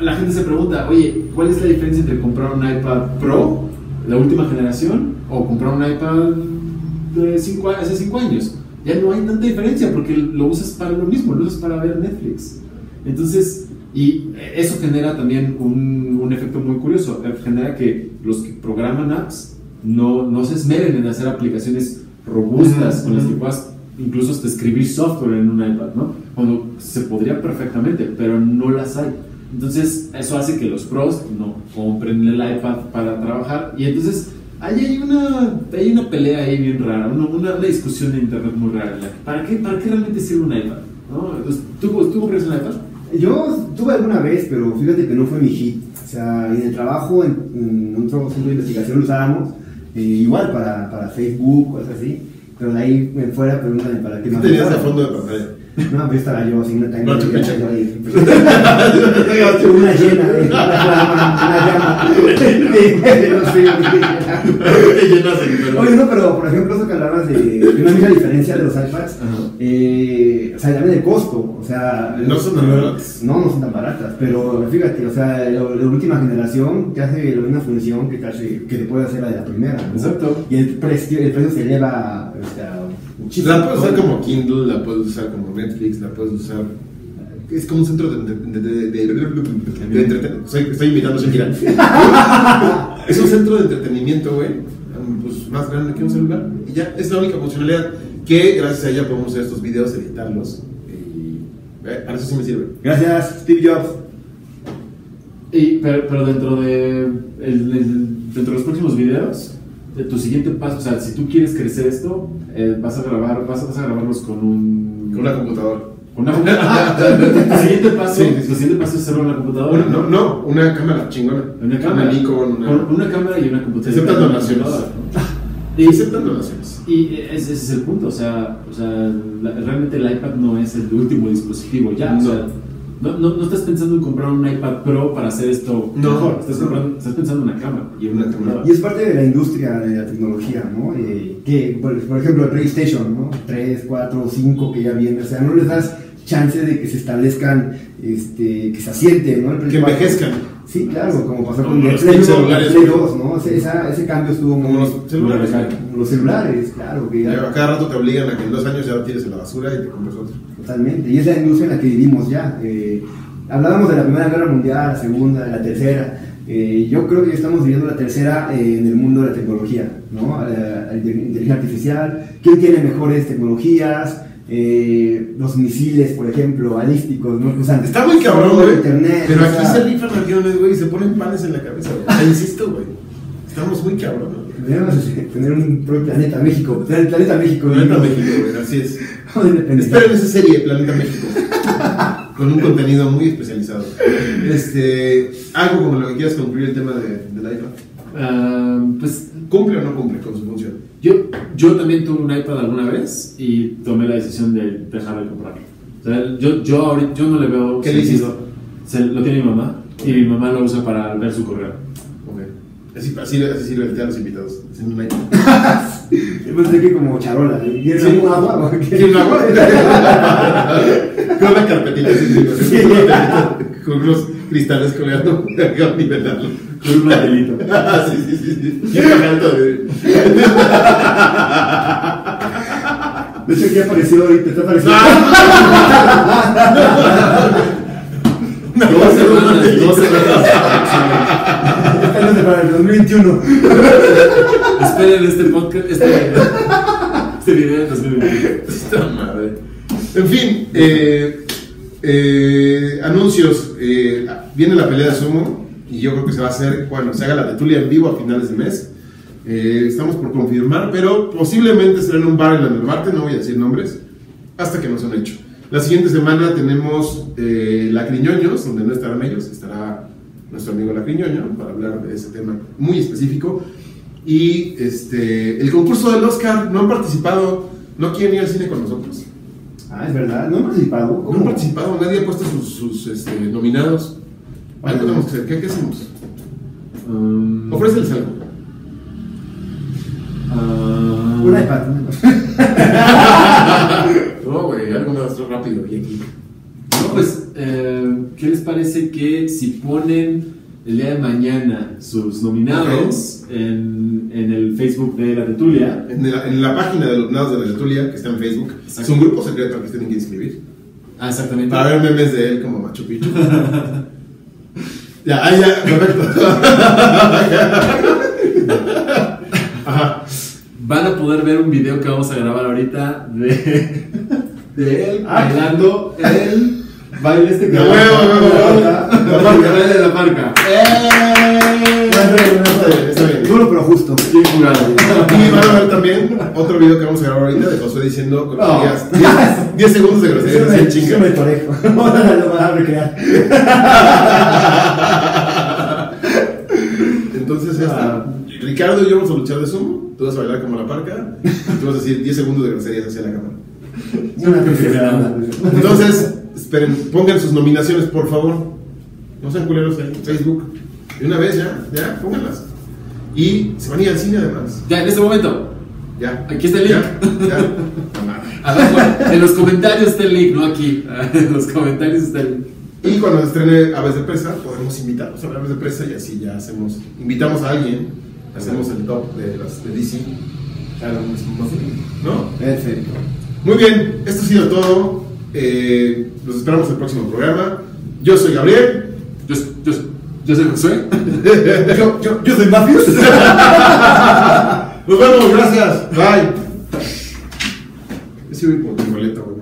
la gente se pregunta, oye, ¿cuál es la diferencia entre comprar un iPad Pro, la última generación, o comprar un iPad de cinco, hace 5 años? Ya no hay tanta diferencia porque lo usas para lo mismo, lo usas para ver Netflix. Entonces, y eso genera también un, un efecto muy curioso. Genera que los que programan apps no, no se esmeren en hacer aplicaciones robustas con las que puedas incluso hasta escribir software en un iPad, ¿no? Cuando se podría perfectamente, pero no las hay. Entonces, eso hace que los pros no compren el iPad para trabajar y entonces ahí hay una, hay una pelea ahí bien rara, una, una, una discusión en internet muy rara. ¿Para qué, ¿Para qué realmente sirve un iPad? ¿No? Entonces, ¿tú, ¿Tú compras un iPad? Yo tuve alguna vez, pero fíjate que no fue mi hit. O sea, en el trabajo, en, en otro centro de investigación lo usábamos, eh, igual para, para Facebook, cosas así. Pero de ahí en fuera, pregúntame para qué ¿Qué más. tenías de fondo de pantalla? [LAUGHS] No, pues estaba yo sin. No, tu pecho. yo ahí. [LAUGHS] [LAUGHS] Una llena, de una llama, no Te de pero- Oye, no, pero por ejemplo, eso que hablabas de, de una misma diferencia de los Ajá. eh, o sea, también el costo, o sea, No son tan baratas. No, no son tan baratas, pero fíjate, o sea, la, última generación te hace la misma función que te, hace, que te puede hacer la de la primera. ¿no? Exacto. Y el precio, el precio se eleva, o sea, muchísimo. La puedes usar como Kindle, la puedes usar como Netflix, la puedes usar. Es como un centro de, de, de, de, de- de entretenimiento. Estoy, estoy imitando a Shakira. [LAUGHS] es un centro de entretenimiento, güey. Pues más grande que un celular. Y ya, es la única funcionalidad que gracias a ella podemos hacer estos videos, editarlos. Y eh, para eso sí me sirve. Gracias, Steve Jobs. Y, pero, pero dentro de el- el- dentro de los próximos videos, de tu siguiente paso, o sea, si tú quieres crecer esto, eh, vas a grabar, vas a, vas a grabarlos con un Con una computadora. con una [LAUGHS] Ah, tu siguiente paso, Sí, sí, sí. tu siguiente paso es hacerlo en la computadora. Una- no, no, una cámara chingona. Una cámara. Nikon, una. Con una cámara y una computadora. Aceptan Una donaciones. [LAUGHS] Y aceptan donaciones. Y ese, ese es el punto, o sea, o sea la- realmente el iPad no es el último dispositivo ya, o sea, no, no, no estás pensando en comprar un iPad Pro para hacer esto No, mejor, estás, comprando- estás pensando en una cámara y en una cámara. Y es parte de la industria de la tecnología, ¿no? Eh, que, por, por ejemplo, el PlayStation, ¿no? 3, 4, 5 que ya viene, o sea, no les das chance de que se establezcan, este, que se asienten, ¿no? El Que 4. envejezcan. Sí, claro, como pasó con el los Play 1, celulares. el Play 2, ¿no? Ese, esa- ese cambio estuvo muy... Como los celulares. Como los celulares, claro, que ya- Ya, cada rato te obligan a que en dos años ya lo tires en la basura y te compres otro. Totalmente, y es la industria en la que vivimos ya. eh, hablábamos de la Primera Guerra Mundial, la Segunda, la Tercera. Eh, yo creo que estamos viviendo la tercera eh, en el mundo de la tecnología, ¿no? La, la inteligencia artificial, ¿quién tiene mejores tecnologías? Eh, los misiles, por ejemplo, balísticos, ¿no? Usan Está muy cabrón, güey. internet, Pero aquí sea, se rifan aviones, güey, y se ponen panes en la cabeza, güey. Sea, insisto, güey. Estamos muy cabrón, güey. Deberíamos tener un propio planeta México. Planeta México. Planeta. México, güey, así es. Esperen esa serie, Planeta México. Con un contenido muy especializado. Este, algo como lo que quieras concluir el tema de, del iPad. Ah, pues ¿Cumple o no cumple con su función? Yo, yo también tuve un iPad alguna vez y tomé la decisión de dejar de comprarlo. O sea, yo, yo, ahorita, yo no le veo ¿Qué le sentido. Se, lo tiene mi mamá y mi mamá lo usa para ver su correo. Así, así, así sirve el té a los invitados. En un iPad. [LAUGHS] Yo pensé que como charola. ¿eh? ¿Quieres Sí. algún agua? ¿Quién lo hago? Con una carpetita así, sí, con unos cristales colgando [LAUGHS] nivelarlo. Un labelito. Ah, [LAUGHS] sí, sí, sí, sí. De- De hecho, aquí apareció y te está apareciendo. [LAUGHS] Esta no es de para el 2021. Esperen este podcast, este, este video en 2020. Esta madre. En fin, eh, eh, anuncios. eh, viene la pelea de sumo y yo creo que se va a hacer cuando se haga la de Tulia en vivo a finales de mes. Eh, estamos por confirmar, pero posiblemente será en un bar en la Narvarte, no voy a decir nombres, hasta que no se han hecho. La siguiente semana tenemos eh, La Criñoños, donde no estarán ellos, estará nuestro amigo La Criñoño para hablar de ese tema muy específico. Y este, el concurso del Oscar, no han participado, no quieren ir al cine con nosotros. Ah, es verdad. No he participado. No han ¿Cómo? participado, nadie ha puesto sus, sus, este, nominados. Algo tenemos que hacer, ¿qué, qué hacemos? Um, Ofréceles algo. ah, Un iPad. [LAUGHS] No, güey, algo más rápido y aquí. No, pues, eh, ¿qué les parece que si ponen el día de mañana sus nominados en, en el Facebook de la Tetulia? En la, en la página de los nominados de la Tertulia, que está en Facebook, es un grupo secreto al que tienen que inscribir. Ah, exactamente. Para ver memes de él como Machu Picchu. [LAUGHS] ya, ah, ya, perfecto. Ajá. Van a poder ver un video que vamos a grabar ahorita de, de él Ah. bailando el baile este que De huevo, huevo, huevo. La marca, el baile de la marca. Bien. Duro pero justo. Bien. Y van a ver también otro video que vamos a grabar ahorita de Josué diciendo No. groserías. 10 10 segundos de groserías en chinga. me torejo. Ahora lo van a recrear. Entonces, ya. Ricardo y yo vamos a luchar de sumo. Tú vas a bailar como la parca. Y tú vas a decir 10 segundos de groserías hacia la cámara. Entonces, esperen, pongan sus nominaciones, por favor. No sean culeros en Facebook. De una vez ya, ya, pónganlas. Y se van a ir al cine además. Ya, en este momento. Ya. Aquí está el link. Ya, ya. [LAUGHS] Abajo, en los comentarios está el link, no aquí. [LAUGHS] En los comentarios está el link. Y cuando se estrene Aves de Presa, podemos invitarlos a Aves de Presa y así ya hacemos, invitamos a alguien, hacemos el top de las de DC. Claro, es más fácil, ¿no? Perfecto. Muy bien, esto ha sido todo. Eh, los esperamos en el próximo programa. Yo soy Gabriel. Yo, yo, yo soy Josué. [LAUGHS] Yo, yo, yo soy Mafios. [LAUGHS] Nos vemos, gracias. Bye. Sí voy por mi boleta, güey.